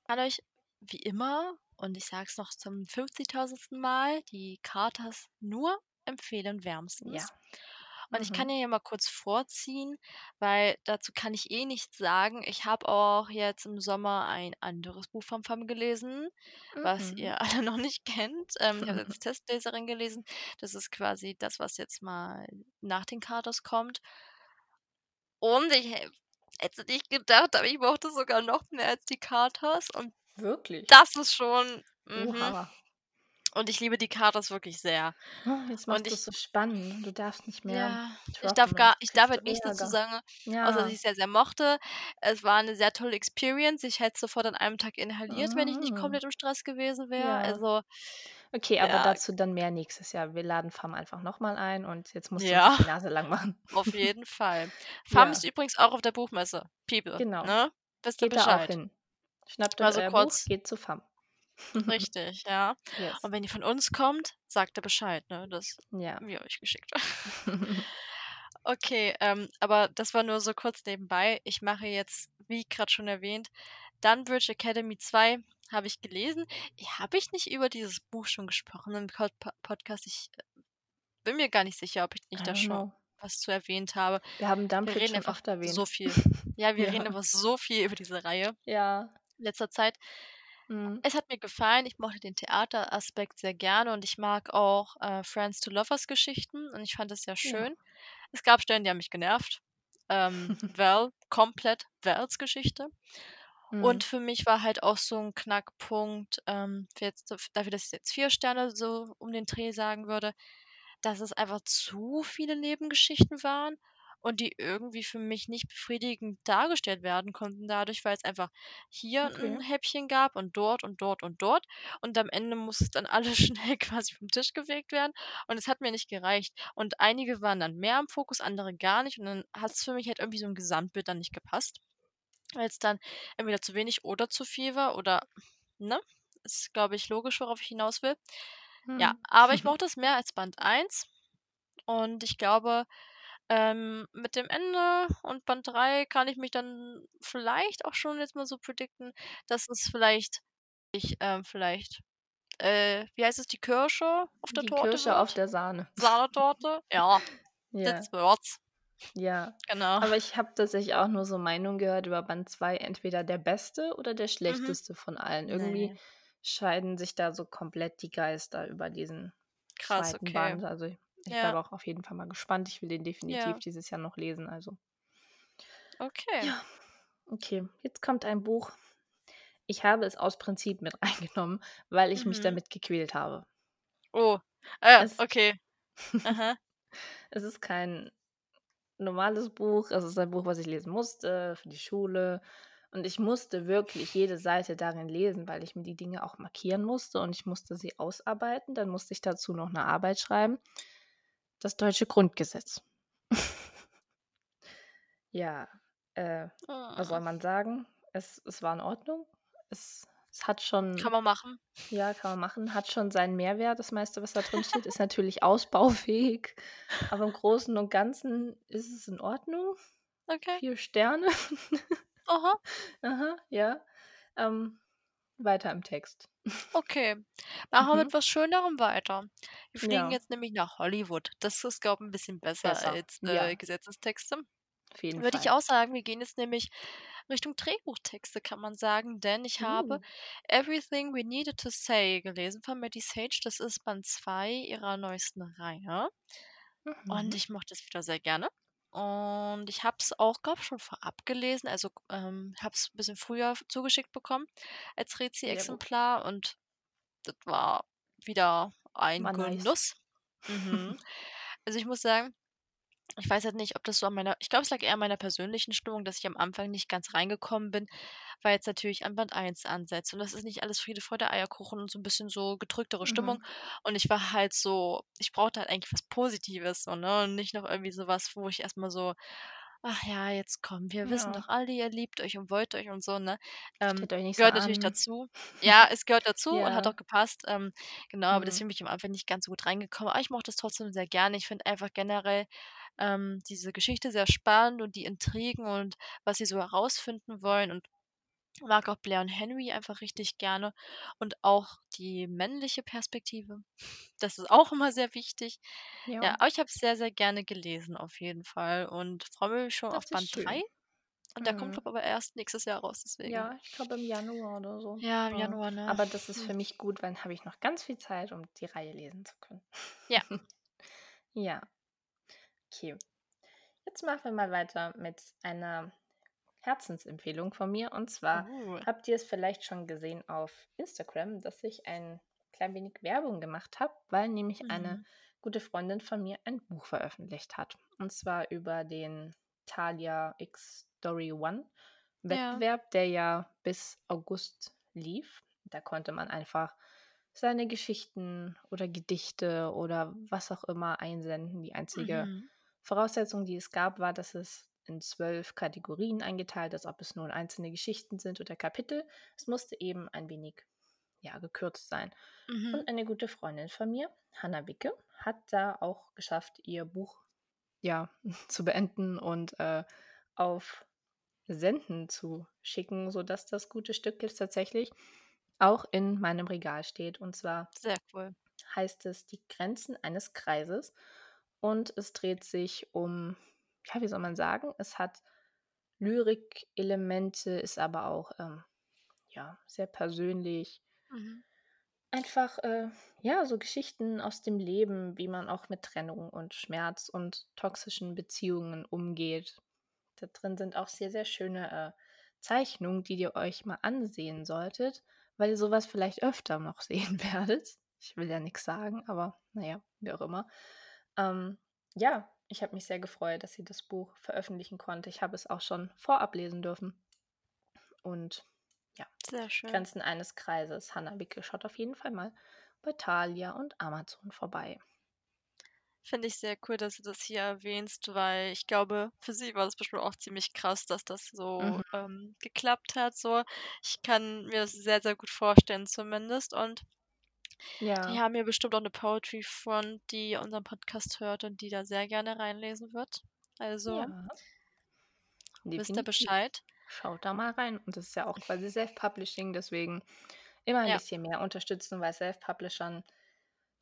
Kann euch wie immer, und ich sage es noch zum 50.000. Mal, die Carters nur empfehlen wärmstens. Ja. Und ich kann Mhm. ja hier mal kurz vorziehen, weil dazu kann ich eh nichts sagen. Ich habe auch jetzt im Sommer ein anderes Buch von Fam gelesen, was Mhm. ihr alle noch nicht kennt. Ähm, ich habe als Testleserin gelesen. Das ist quasi das, was jetzt mal nach den Carters kommt. Und ich hä hätte nicht gedacht, aber ich mochte sogar noch mehr als die Carters und Wirklich? das ist schon mhm. Oha. Und ich liebe die Carters wirklich sehr. Oh, jetzt machst du es so spannend. Du darfst nicht mehr Ja, ich darf gar ich darf halt nichts dazu sagen, ja. außer dass ich sehr, sehr mochte. Es war eine sehr tolle Experience. Ich hätte sofort an einem Tag inhaliert, mhm. wenn ich nicht ah. komplett im Stress gewesen wäre. Ja. Also Okay, aber ja. dazu dann mehr nächstes Jahr. Wir laden FAM einfach nochmal ein und jetzt musst du ja. die Nase lang machen. Auf jeden Fall. FAM ja. ist übrigens auch auf der Buchmesse. People. Genau. Ne? Wisst ihr Bescheid. Da auch hin. Schnappt euch also kurz. Buch, geht zu FAM. Richtig, ja. Yes. Und wenn ihr von uns kommt, sagt er Bescheid, ne? Das ja. haben wir euch geschickt. okay, ähm, aber das war nur so kurz nebenbei. Ich mache jetzt, wie gerade schon erwähnt, Dunbridge Academy 2 habe ich gelesen. Habe ich nicht über dieses Buch schon gesprochen im Podcast? Ich äh, bin mir gar nicht sicher, ob ich nicht da schon was zu erwähnt habe. Wir haben Dunbridge wir reden einfach oft erwähnt. so viel. Ja, wir ja. reden einfach so viel über diese Reihe. Ja. In letzter Zeit. Mhm. Es hat mir gefallen. Ich mochte den Theateraspekt sehr gerne und ich mag auch äh, Friends to Lovers Geschichten und ich fand es sehr schön. Ja. Es gab Stellen, die haben mich genervt. Ähm, Val, komplett Vals Geschichte. Mhm. Und für mich war halt auch so ein Knackpunkt, ähm, jetzt, dafür, dass ich jetzt vier Sterne so um den Dreh sagen würde, dass es einfach zu viele Nebengeschichten waren und die irgendwie für mich nicht befriedigend dargestellt werden konnten dadurch, weil es einfach hier okay. ein Häppchen gab und dort und dort und dort und am Ende muss es dann alles schnell quasi vom Tisch gewegt werden und es hat mir nicht gereicht und einige waren dann mehr im Fokus, andere gar nicht und dann hat es für mich halt irgendwie so ein Gesamtbild dann nicht gepasst, weil es dann entweder zu wenig oder zu viel war oder, ne? Ist, glaube ich, logisch, worauf ich hinaus will. Hm. Ja, aber ich mochte es mehr als Band 1 und ich glaube, ähm, mit dem Ende und Band 3 kann ich mich dann vielleicht auch schon jetzt mal so predikten, dass es vielleicht ich, ähm, vielleicht, äh, wie heißt es, die Kirsche auf der Die Torte Kirsche wird? auf der Sahne. Sahnetorte? Ja, Ja. that's words. Ja. Genau. Aber ich habe tatsächlich auch nur so Meinungen gehört über Band 2, entweder der beste oder der Mhm. schlechteste von allen. Irgendwie Ne. scheiden sich da so komplett die Geister über diesen Krass, zweiten okay. Band. Also ich ja. bleibe auch auf jeden Fall mal gespannt. Ich will den definitiv ja. dieses Jahr noch lesen. Also. Okay. Ja. Okay, jetzt kommt ein Buch. Ich habe es aus Prinzip mit reingenommen, weil ich mhm. mich damit gequält habe. Oh, ah, es, okay. es ist kein normales Buch. Es ist ein Buch, was ich lesen musste für die Schule. Und ich musste wirklich jede Seite darin lesen, weil ich mir die Dinge auch markieren musste und ich musste sie ausarbeiten. Dann musste ich dazu noch eine Arbeit schreiben das deutsche Grundgesetz. ja, äh, was soll ah. man sagen? Es, es war in Ordnung. Es, es hat schon. Kann man machen. Ja, kann man machen. Hat schon seinen Mehrwert. Das meiste, was da drin steht, ist natürlich ausbaufähig. Aber im Großen und Ganzen ist es in Ordnung. Okay. Vier Sterne. Aha. Aha, ja. Ähm, weiter im Text. Okay. Machen wir Mhm. mit was Schönerem weiter. Wir fliegen Ja. jetzt nämlich nach Hollywood. Das ist, glaube ich, ein bisschen besser Besser. als Ja, äh, Gesetzestexte. auf jeden Würde ich auch sagen, wir gehen jetzt nämlich Richtung Drehbuchtexte, kann man sagen, denn ich habe uh. Everything We Needed to Say gelesen von Maddie Sage. Das ist Band 2 ihrer neuesten Reihe. Und mhm. ich mochte es wieder sehr gerne. Und ich habe es auch, glaube ich, schon vorab gelesen. Also ähm, habe es ein bisschen früher zugeschickt bekommen als Rezi-Exemplar. Und das war wieder ein War nice. Genuss. Mhm. Also ich muss sagen, ich weiß halt nicht, ob das so an meiner, ich glaube, es lag eher an meiner persönlichen Stimmung, dass ich am Anfang nicht ganz reingekommen bin, weil jetzt natürlich an Band 1 ansetzt. Und das ist nicht alles Friede, Freude, Eierkuchen und so ein bisschen so gedrücktere Stimmung. Mhm. Und ich war halt so, ich brauchte halt eigentlich was Positives, so, ne? Und nicht noch irgendwie sowas, wo ich erstmal so, ach ja, jetzt kommen wir wissen doch alle, ihr liebt euch und wollt euch und so, ne? Ähm, euch nicht so gehört natürlich an. dazu. Ja, es gehört dazu und hat auch gepasst. Ähm, genau, aber mhm. deswegen bin ich am Anfang nicht ganz so gut reingekommen. Aber ich mochte es trotzdem sehr gerne. Ich finde einfach generell ähm, diese Geschichte sehr spannend und die Intrigen und was sie so herausfinden wollen und mag auch Blair und Henry einfach richtig gerne und auch die männliche Perspektive. Das ist auch immer sehr wichtig. Ja, Ja. aber ich habe es sehr, sehr gerne gelesen auf jeden Fall und freue mich schon auf Band 3. Und der kommt, Mhm. glaube aber erst nächstes Jahr raus, deswegen. Ja, ich glaube im Januar oder so. Ja, im Ja. Januar, ne? Aber das ist für mich gut, weil dann habe ich noch ganz viel Zeit, um die Reihe lesen zu können. Ja. Ja. Okay. Jetzt machen wir mal weiter mit einer Herzensempfehlung von mir. Und zwar Uh. habt ihr es vielleicht schon gesehen auf Instagram, dass ich ein klein wenig Werbung gemacht habe, weil nämlich mhm. eine gute Freundin von mir ein Buch veröffentlicht hat. Und zwar über den Talia X Story One Wettbewerb, ja. der ja bis August lief. Da konnte man einfach seine Geschichten oder Gedichte oder was auch immer einsenden. Die einzige mhm. Voraussetzung, die es gab, war, dass es in zwölf Kategorien eingeteilt ist, ob es nun einzelne Geschichten sind oder Kapitel. Es musste eben ein wenig ja, gekürzt sein. Mhm. Und eine gute Freundin von mir, Hanna Wicke, hat da auch geschafft, ihr Buch ja, zu beenden und äh, auf Senden zu schicken, sodass das gute Stück jetzt tatsächlich auch in meinem Regal steht. Und zwar Sehr cool. heißt es Die Grenzen eines Kreises. Und es dreht sich um, ja, wie soll man sagen, es hat Lyrik-Elemente, ist aber auch ähm, ja, sehr persönlich. Mhm. Einfach, äh, ja, so Geschichten aus dem Leben, wie man auch mit Trennung und Schmerz und toxischen Beziehungen umgeht. Da drin sind auch sehr, sehr schöne äh, Zeichnungen, die ihr euch mal ansehen solltet weil ihr sowas vielleicht öfter noch sehen werdet. Ich will ja nichts sagen, aber naja, wie auch immer. Ähm, ja, ich habe mich sehr gefreut, dass sie das Buch veröffentlichen konnte. Ich habe es auch schon vorab lesen dürfen. Und ja, sehr schön. Grenzen eines Kreises. Hannah Wicke schaut auf jeden Fall mal bei Thalia und Amazon vorbei. Finde ich sehr cool, dass du das hier erwähnst, weil ich glaube, für sie war das bestimmt auch ziemlich krass, dass das so Mhm. ähm, geklappt hat. So, ich kann mir das sehr, sehr gut vorstellen, zumindest. Und die haben ja bestimmt auch eine Poetry Front, die unseren Podcast hört und die da sehr gerne reinlesen wird. Also, Ja, wisst ihr Bescheid? Schaut da mal rein. Und das ist ja auch quasi Self-Publishing, deswegen immer ein Ja. bisschen mehr unterstützen, weil Self-Publishern,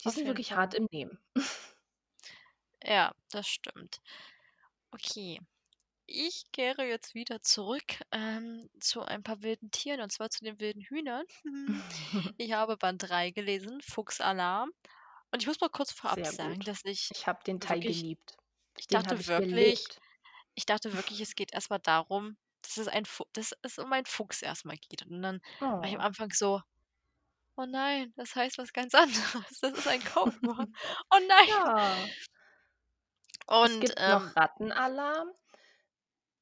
die Auf sind wirklich Fall. hart im Nehmen. Ja, das stimmt. Okay. Ich kehre jetzt wieder zurück ähm, zu ein paar wilden Tieren und zwar zu den wilden Hühnern. Ich habe Band 3 gelesen, Fuchsalarm. Und ich muss mal kurz vorab Sehr sagen, gut. dass ich Ich habe den Teil wirklich, geliebt. ich Den dachte ich wirklich, ich dachte wirklich, es geht erstmal darum, dass es ein Fu dass es um einen Fuchs erstmal geht. Und dann war ich am oh. Anfang so, oh nein, das heißt was ganz anderes. Das ist ein Codewort. Oh nein. Ja. Es gibt ähm noch Rattenalarm,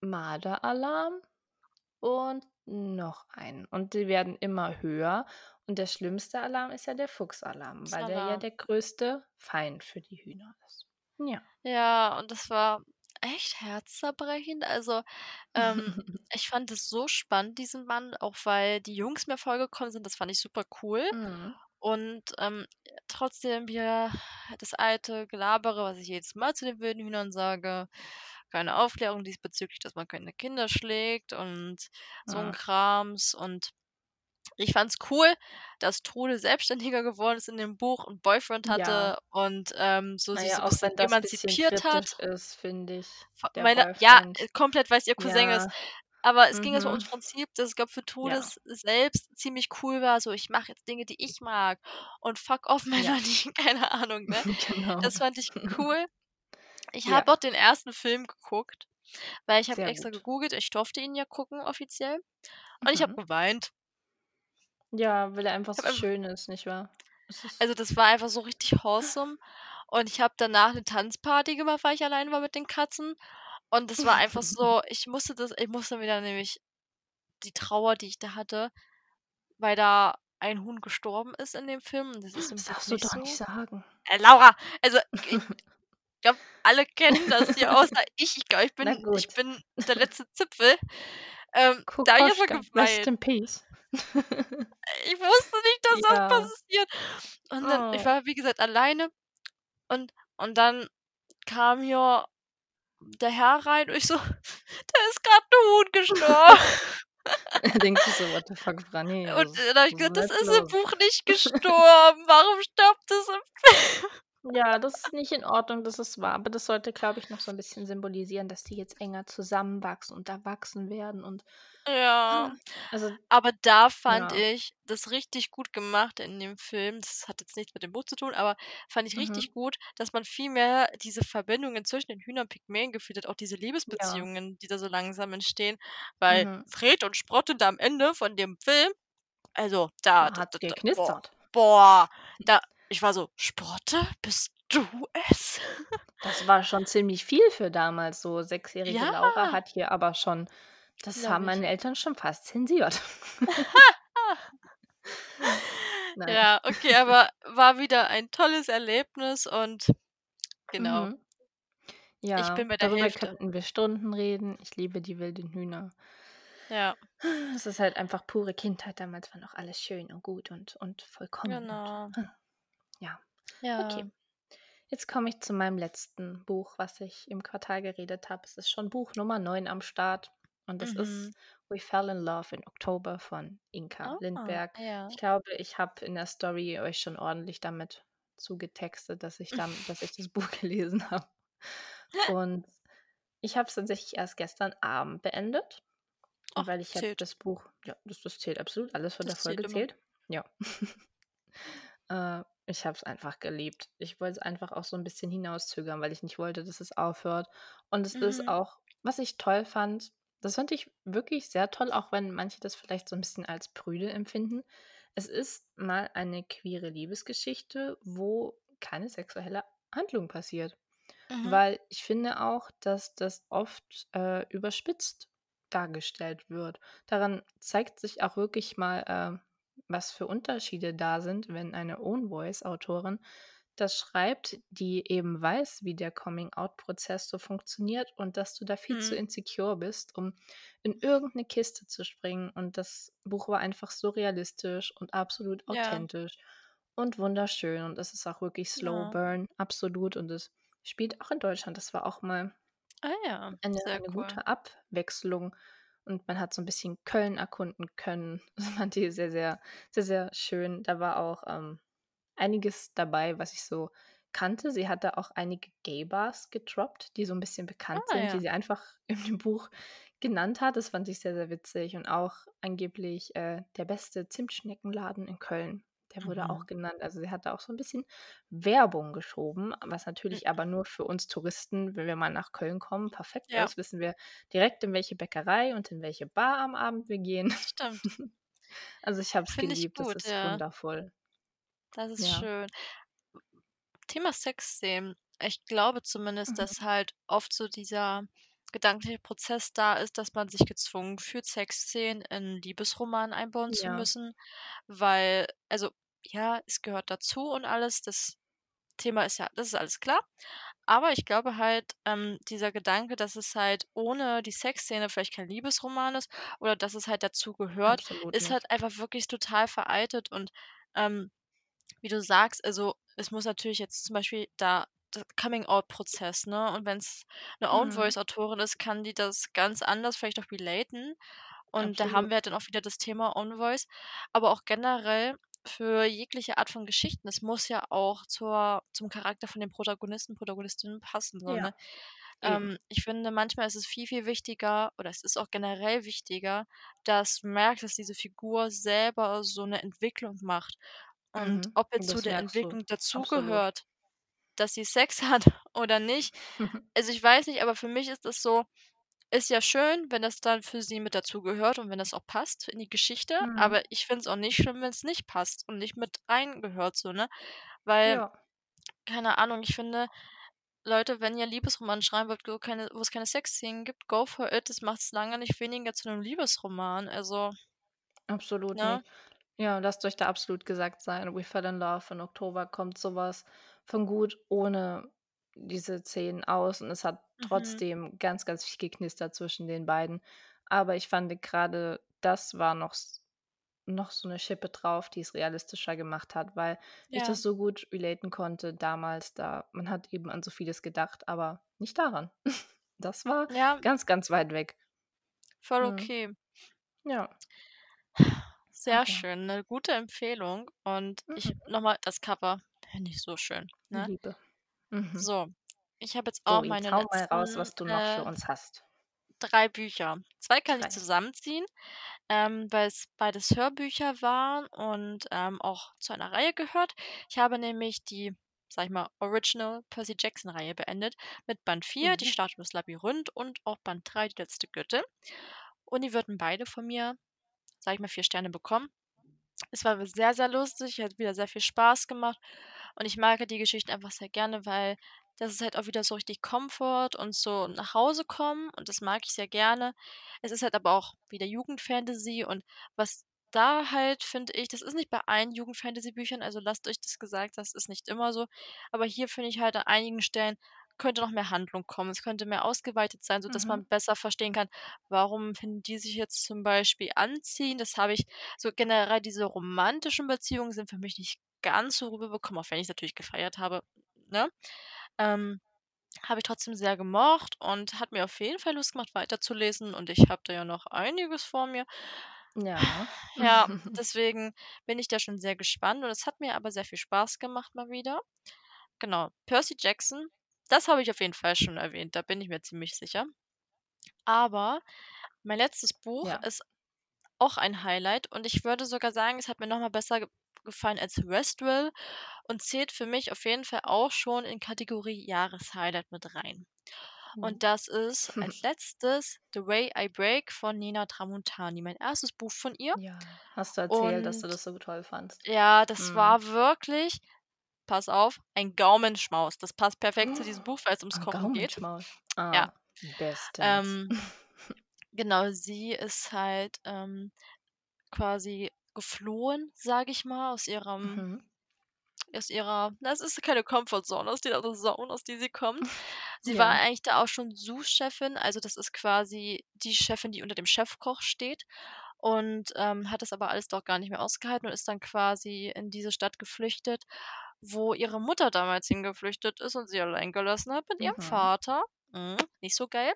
Marderalarm und noch einen. Und die werden immer höher. Und der schlimmste Alarm ist ja der Fuchsalarm, weil der ja der größte Feind für die Hühner ist. Ja. Ja, und das war echt herzzerbrechend. Also, ähm, ich fand es so spannend, diesen Mann, auch weil die Jungs mir vorgekommen sind. Das fand ich super cool. Mhm. Und ähm, trotzdem wieder das alte Gelabere, was ich jedes Mal zu den wilden Hühnern sage. Keine Aufklärung diesbezüglich, dass man keine Kinder schlägt und so ein Krams. Und ich fand's cool, dass Trude selbstständiger geworden ist in dem Buch und Boyfriend hatte Ja. und ähm, so sich Naja, so ein auch bisschen emanzipiert hat. ist, finde ich, Meine, ja, äh, komplett, weil es ihr Cousin ist. Aber es ging ja so ums mhm. Prinzip, dass ich glaube, für Ja. selbst ziemlich cool war, so: „Ich mache jetzt Dinge, die ich mag und fuck off Männer, Ja. die keine Ahnung“, ne? Genau. Das fand ich cool. Ich habe auch den ersten Film geguckt, weil ich habe extra gut. gegoogelt. Ich durfte ihn ja gucken offiziell und ich habe Mhm. geweint. Ja, weil er einfach so schön ist, nicht wahr? Also, das war einfach so richtig wholesome und ich habe danach 'ne Tanzparty gemacht, weil ich alleine war mit den Katzen und das war einfach so ich musste das ich musste wieder nämlich die Trauer, die ich da hatte, weil da ein Huhn gestorben ist in dem Film das ist im Das darfst du nicht doch so. nicht sagen. Äh, Laura, also ich glaube, alle kennen das hier außer ich. Ich glaube, ich bin ich bin der letzte Zipfel. Ähm, da habe ich aber rest in peace. Ich wusste nicht, dass das passiert. Und dann ich oh. war, wie gesagt, alleine und und dann kam hier der Herr rein und ich so: „Da ist grad 'n Huhn gestorben.“ Er denkt sich so: „What the fuck, Franny, Und dann habe ich gesagt: „Das ist im Buch nicht gestorben. Warum stirbt es im Film?“ Ja, das ist nicht in Ordnung, das ist wahr. Aber das sollte, glaube ich, noch so ein bisschen symbolisieren, dass die jetzt enger zusammenwachsen und erwachsen werden und Ja. ah, also Aber da fand ja. ich das richtig gut gemacht in dem Film. Das hat jetzt nichts mit dem Buch zu tun, aber fand ich Mhm. richtig gut, dass man viel mehr diese Verbindungen zwischen den Hühnern und Pygmäen gefühlt hat, auch diese Ja. Liebesbeziehungen, die da so langsam entstehen, weil Mhm. Fred und Sprotte da am Ende von dem Film also, da Da hat's boah. geknistert. Boah, da ich war so: „Sprotte, bist du es?“ Das war schon ziemlich viel für damals. So sechsjährige Ja. Laura hat hier aber schon das haben Glaube ich. meine Eltern schon fast zensiert. Ja, okay, aber war wieder ein tolles Erlebnis und genau. Mhm. Ich Ja, bin bei der darüber Hälfte. könnten wir Stunden reden. Ich liebe die wilden Hühner. Ja. Es ist halt einfach pure Kindheit. Damals war noch alles schön und gut und und vollkommen und Genau. Ja. Ja. Okay. Jetzt komme ich zu meinem letzten Buch, was ich im Quartal geredet habe. Es ist schon Buch Nummer 9 am Start und das ist Mhm. „We Fell in Love in October“ von Inka Ah, Lindberg. ja. Ich glaube, ich habe in der Story euch schon ordentlich damit zugetextet, dass ich dann dass ich das Buch gelesen habe. Und ich habe es tatsächlich erst gestern Abend beendet, Ach, weil ich habe zählt. das Buch ja, das das zählt absolut. Alles von der Das zählt Folge immer. zählt. Ja. Äh, ich habe es einfach geliebt. Ich wollte es einfach auch so 'n bisschen hinauszögern, weil ich nicht wollte, dass es aufhört. Und es ist Mhm. auch was ich toll fand das fand ich wirklich sehr toll, auch wenn manche das vielleicht so 'n bisschen als prüde empfinden. Es ist mal eine queere Liebesgeschichte, wo keine sexuelle Handlung passiert. Mhm. Weil ich finde auch, dass das oft, äh, überspitzt dargestellt wird. Daran zeigt sich auch wirklich mal, äh, was für Unterschiede da sind, wenn eine Own-Voice-Autorin das schreibt, die eben weiß, wie der Coming-out-Prozess so funktioniert und dass du da viel zu Mhm. insecure bist, um in irgend 'ne Kiste zu springen. Und das Buch war einfach so realistisch und absolut Ja. authentisch und wunderschön. Und es ist auch wirklich Slow Ja. Burn, absolut. Und es spielt auch in Deutschland. Das war auch mal Ah ja, eine eine cool. gute Abwechslung. Und man hat so 'n bisschen Köln erkunden können. Das fand ich sehr, sehr sehr, sehr schön. Da war auch, ähm, einiges dabei, was ich so kannte. Sie hat da auch einige Gay-Bars gedroppt, die so 'n bisschen bekannt Ah sind, die ja. sie einfach in dem Buch genannt hat. Das fand ich sehr, sehr witzig. Und auch angeblich, äh, der beste Zimtschneckenladen in Köln, der wurde auch Mhm. genannt. Also, sie hat da auch so 'n bisschen Werbung geschoben, was natürlich Mhm. aber nur für uns Touristen, wenn wir mal nach Köln kommen, perfekt Ja. ist. Wissen wir direkt, in welche Bäckerei und in welche Bar am Abend wir gehen. Stimmt. Also, ich habe es geliebt. Das gut, ist ja. wundervoll. Das ist Ja. schön. Thema Sexszenen. Ich glaube zumindest, Mhm. dass halt oft so dieser gedankliche Prozess da ist, dass man sich gezwungen fühlt, Sexszenen in Liebesroman einbauen zu Ja. müssen, weil also, ja, es gehört dazu und alles. Das Thema ist ja das ist alles klar. Aber ich glaube halt, ähm, dieser Gedanke, dass es halt ohne die Sexszene vielleicht kein Liebesroman ist oder dass es halt dazu gehört, Absolut ist nicht. halt einfach wirklich total veraltet. Und, ähm, wie du sagst, also, es muss natürlich jetzt zum Beispiel da Coming-out-Prozess, ne? Und wenn's 'ne Mhm. Own-Voice-Autorin ist, kann die das ganz anders vielleicht auch relaten. Und da haben wir Absolut. halt dann auch wieder das Thema Own-Voice. Aber auch generell für jegliche Art von Geschichten. Es muss ja auch zur zum Charakter von den Protagonisten, Protagonistinnen passen so, Ja, ne? Ähm, ich finde, manchmal ist es viel, viel wichtiger oder es ist auch generell wichtiger, dass du merkst, dass diese Figur selber so 'ne Entwicklung macht. Und Mhm. ob jetzt zu der. Entwicklung Absolut. dazugehört, dass sie Sex hat oder nicht also, ich weiß nicht, aber für mich ist das so ist ja schön, wenn das dann für sie mit dazugehört und wenn das auch passt in die Geschichte, Mhm. aber ich finde es auch nicht schlimm, wenn's nicht passt und nicht mit reingehört so, ne? Weil, Ja. keine Ahnung, ich finde, Leute, wenn ihr Liebesroman schreiben wollt, wo keine wo es keine Sexszenen gibt, go for it. Das macht's lange nicht weniger zu 'nem Liebesroman, also Absolut ne? nicht. Ja, lasst euch da absolut gesagt sein, „We Fell in Love“ in Oktober kommt so was von gut ohne diese Szenen aus und es hat Mhm. trotzdem ganz, ganz viel geknistert zwischen den beiden. Aber ich fand grade, das war noch noch so 'ne Schippe drauf, die es realistischer gemacht hat, weil ich Ja. das so gut relaten konnte damals da. Man hat eben an so vieles gedacht, aber nicht daran. Das war Ja. ganz, ganz weit weg. Voll Mhm. okay. Ja. Sehr ja. schön, 'ne gute Empfehlung und ich Mhm. noch mal das Cover finde ich so schön, ne? Liebe. Mhm. So, ich habe jetzt auch So, meine hau mal raus, was du noch für äh uns hast. 3 Bücher. 2 kann ich 3. zusammenziehen, ähm, weil's beides Hörbücher waren und, ähm, auch zu einer Reihe gehört. Ich habe nämlich die, sage ich mal, Original Percy-Jackson-Reihe beendet mit Band 4, Die Mhm. Statue des Labyrinth und auch Band 3, Die letzte Göttin. Und die würden beide von mir, sage ich mal, 4 Sterne bekommen. Es war sehr, sehr lustig, hat wieder sehr viel Spaß gemacht und ich mag die Geschichten einfach sehr gerne, weil das ist halt auch wieder so richtig Komfort und so nach Hause kommen und das mag ich sehr gerne. Es ist halt aber auch wieder Jugendfantasy und was da halt, finde ich das ist nicht bei allen Jugendfantasy-Büchern, also lasst euch das gesagt das ist nicht immer so, aber hier finde ich halt an einigen Stellen könnte noch mehr Handlung kommen. Es könnte mehr ausgeweitet sein, sodass Mhm. man besser verstehen kann, warum finden die sich jetzt zum Beispiel anziehend. Das habe ich so generell diese romantischen Beziehungen sind für mich nicht ganz so rübergekommen, auch wenn ich's natürlich gefeiert habe, ne? Ähm, habe ich trotzdem sehr gemocht und hat mir auf jeden Fall Lust gemacht, weiterzulesen und ich habe da ja noch einiges vor mir. Ja. Ja, deswegen bin ich da schon sehr gespannt und es hat mir aber sehr viel Spaß gemacht mal wieder. Genau, Percy Jackson, das habe ich auf jeden Fall schon erwähnt, da bin ich mir ziemlich sicher. Aber mein letztes Buch Ja. ist auch ein Highlight und ich würde sogar sagen, es hat mir noch mal besser gefallen als Westwell und zählt für mich auf jeden Fall auch schon in Kategorie Jahreshighlight mit rein. Mhm. Und das ist als Letztes „The Way I Break“ von Nina Tramontani, mein erstes Buch von ihr. Ja, hast du erzählt, dass Und du das so toll fandst. ja, das Mhm. war wirklich pass auf, ein Gaumenschmaus. Das passt perfekt zu diesem Buch, weil's ums Ein Kochen geht. Gaumenschmaus. Ja. Ah, bestens. Ähm, genau, sie ist halt, ähm, quasi geflohen, sage ich mal, aus ihrem Mhm. aus ihrer na, es ist keine Comfortzone, aus der Zone, aus der sie kommt. Sie war Ja. eigentlich da auch schon Sous-Chefin, also das ist quasi die Chefin, die unter dem Chefkoch steht und, ähm, hat das aber alles dort gar nicht mehr ausgehalten und ist dann quasi in diese Stadt geflüchtet, wo ihre Mutter damals hingeflüchtet ist und sie allein gelassen hat mit ihrem Mhm. Vater. Mhm, nicht so geil.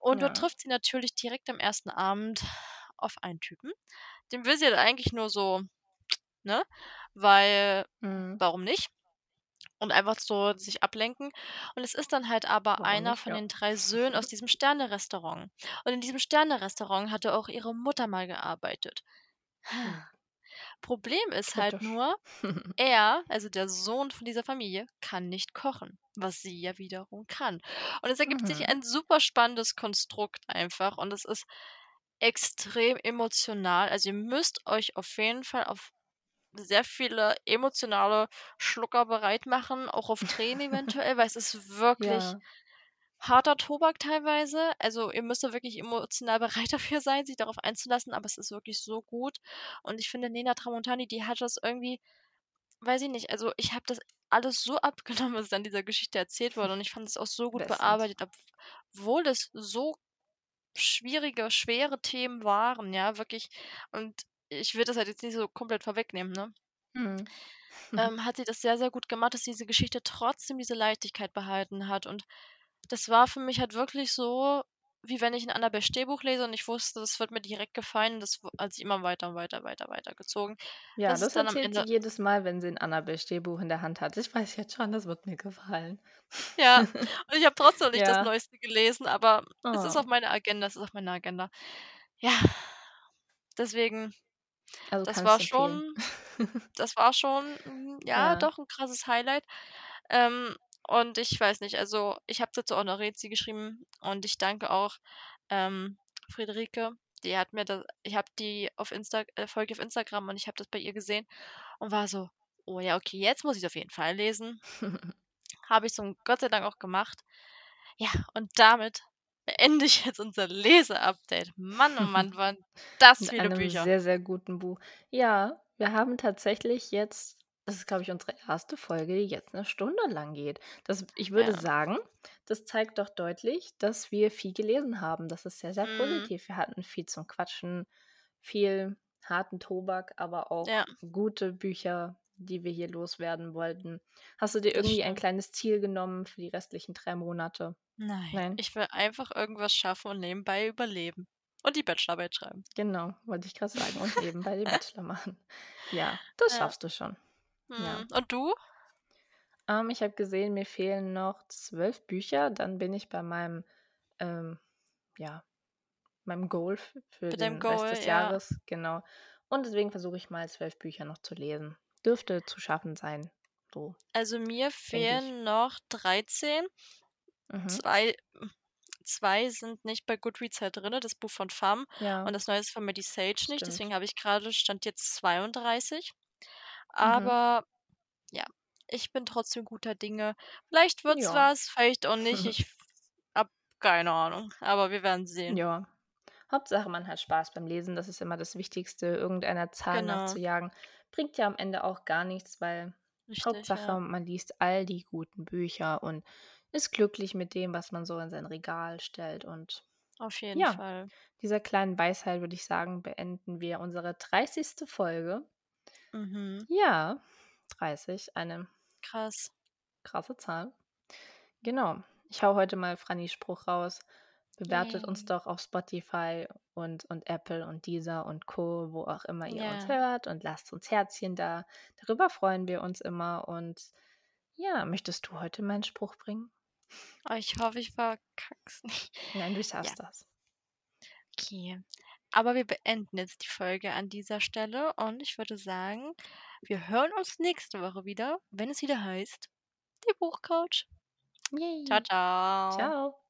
Und dort Ja. trifft sie natürlich direkt am 1. Abend auf einen Typen. Den will sie halt eigentlich nur so, ne, weil Mhm. warum nicht? Und einfach so sich ablenken. Und es ist dann halt aber Warum einer nicht? von Ja. den 3 Söhnen aus diesem Sternerestaurant. Und in diesem Sternerestaurant hatte auch ihre Mutter mal gearbeitet. Hm. Problem ist halt nur, er, also der Sohn von dieser Familie, kann nicht kochen, was sie ja wiederum kann. Und es ergibt sich Mhm. ein super spannendes Konstrukt einfach und es ist extrem emotional. Also, ihr müsst euch auf jeden Fall auf sehr viele emotionale Schlucker bereit machen, auch auf Tränen eventuell, weil es ist wirklich Ja. harter Tobak teilweise. Also, ihr müsst da wirklich emotional bereit dafür sein, sich darauf einzulassen, aber es ist wirklich so gut. Und ich finde, Nina Tramontani, die hat das irgendwie weiß ich nicht, also, ich habe das alles so abgenommen, was da in dieser Geschichte erzählt wurde und ich fand es auch so gut Bestens. bearbeitet, obwohl es so schwierige, schwere Themen waren, ja, wirklich. Und ich will das halt jetzt nicht so komplett vorwegnehmen, ne? Mhm. Ähm, hat sie das sehr, sehr gut gemacht, dass diese Geschichte trotzdem diese Leichtigkeit behalten hat. Und das war für mich halt wirklich so, wie wenn ich 'n Annabel Steele-Buch lese und ich wusste, das wird mir direkt gefallen. Das sich immer weiter und weiter, weiter, weitergezogen, Ja, dass es das dann am erzählt sie jedes Mal, wenn sie 'n Annabel Steele-Buch in der Hand hat. Ich weiß jetzt schon, das wird mir gefallen. Ja, und ich habe trotzdem nicht das Ja. Neueste gelesen, aber es ist auf Oh. meiner Agenda es ist auf meiner Agenda. Ja, deswegen, Also, das war schon das war schon, ja, Ja. doch 'n krasses Highlight. Ähm, und ich weiß nicht, also, ich habe dazu auch 'ne Rezi geschrieben und ich danke auch, ähm, Friederike. Die hat mir da ich habe die auf Insta äh, folge auf Instagram und ich habe das bei ihr gesehen und war so: „Oh ja, okay, jetzt muss ich's auf jeden Fall lesen.“ Habe ich zum Gott sei Dank auch gemacht. Ja, und damit beende ich jetzt unser Leseupdate. Mann, oh Mann, waren das Mit viele einem Bücher. sehr, sehr guten Buch. Ja, wir haben tatsächlich jetzt das ist, glaube ich, unsere 1. Folge, die jetzt 'ne Stunde lang geht. Das ich würde Ja. sagen, das zeigt doch deutlich, dass wir viel gelesen haben. Das ist sehr, sehr Mhm. positiv. Wir hatten viel zum Quatschen, viel harten Tobak, aber auch Ja. gute Bücher, die wir hier loswerden wollten. Hast du dir irgendwie ein kleines Ziel genommen für die restlichen 3 Monate? Nein, Nein? ich will einfach irgendwas schaffen und nebenbei überleben und die Bachelorarbeit schreiben. Genau, wollte ich grad sagen und nebenbei den Bachelor machen. Ja, das Ja. schaffst du schon. Ja. Mhm, und du? Ähm, ich habe gesehen, mir fehlen noch 12 Bücher, dann bin ich bei meinem, ähm, ja, meinem Goal für Mit den Rest Goal, des ja. Jahres, genau. Und deswegen versuche ich mal 12 Bücher noch zu lesen. Dürfte zu schaffen sein, so, Also, mir fehlen noch 13. Mhm. 2 hm ersten zwei sind nicht bei Goodreads halt drin, das Buch von Fam Ja. und das Neue von Maddie Sage nicht. Deswegen habe ich gerade Stand jetzt 32. Mhm. Aber ja, ich bin trotzdem guter Dinge. Vielleicht wird's Ja. was, vielleicht auch nicht. Ich habe keine Ahnung, aber wir werden sehen. Ja. Hauptsache, man hat Spaß beim Lesen. Das ist immer das Wichtigste. Irgendeiner Zahl Genau. nachzujagen, bringt ja am Ende auch gar nichts, weil Richtig, Hauptsache, ja. man liest all die guten Bücher und ist glücklich mit dem, was man so in sein Regal stellt. Und Auf jeden ja, Fall. dieser kleinen Weisheit würde ich sagen, beenden wir unsere 30. Folge. Mhm. Ja, 30, eine Krass. krasse Zahl. Genau. Ich hau heute mal Frannis Spruch raus. Bewertet uns Yay. doch auf Spotify und, und Apple und Deezer und Co., wo auch immer ihr uns Ja. hört und lasst uns Herzchen da. Darüber freuen wir uns immer. Und ja, möchtest du heute meinen Spruch bringen? Oh, ich hoffe, ich verkack's nicht. Nein, du schaffst das. okay. Aber wir beenden jetzt die Folge an dieser Stelle und ich würde sagen, wir hören uns nächste Woche wieder, wenn es wieder heißt, die Buchcouch. Ciao, Yay. ciao. Ciao.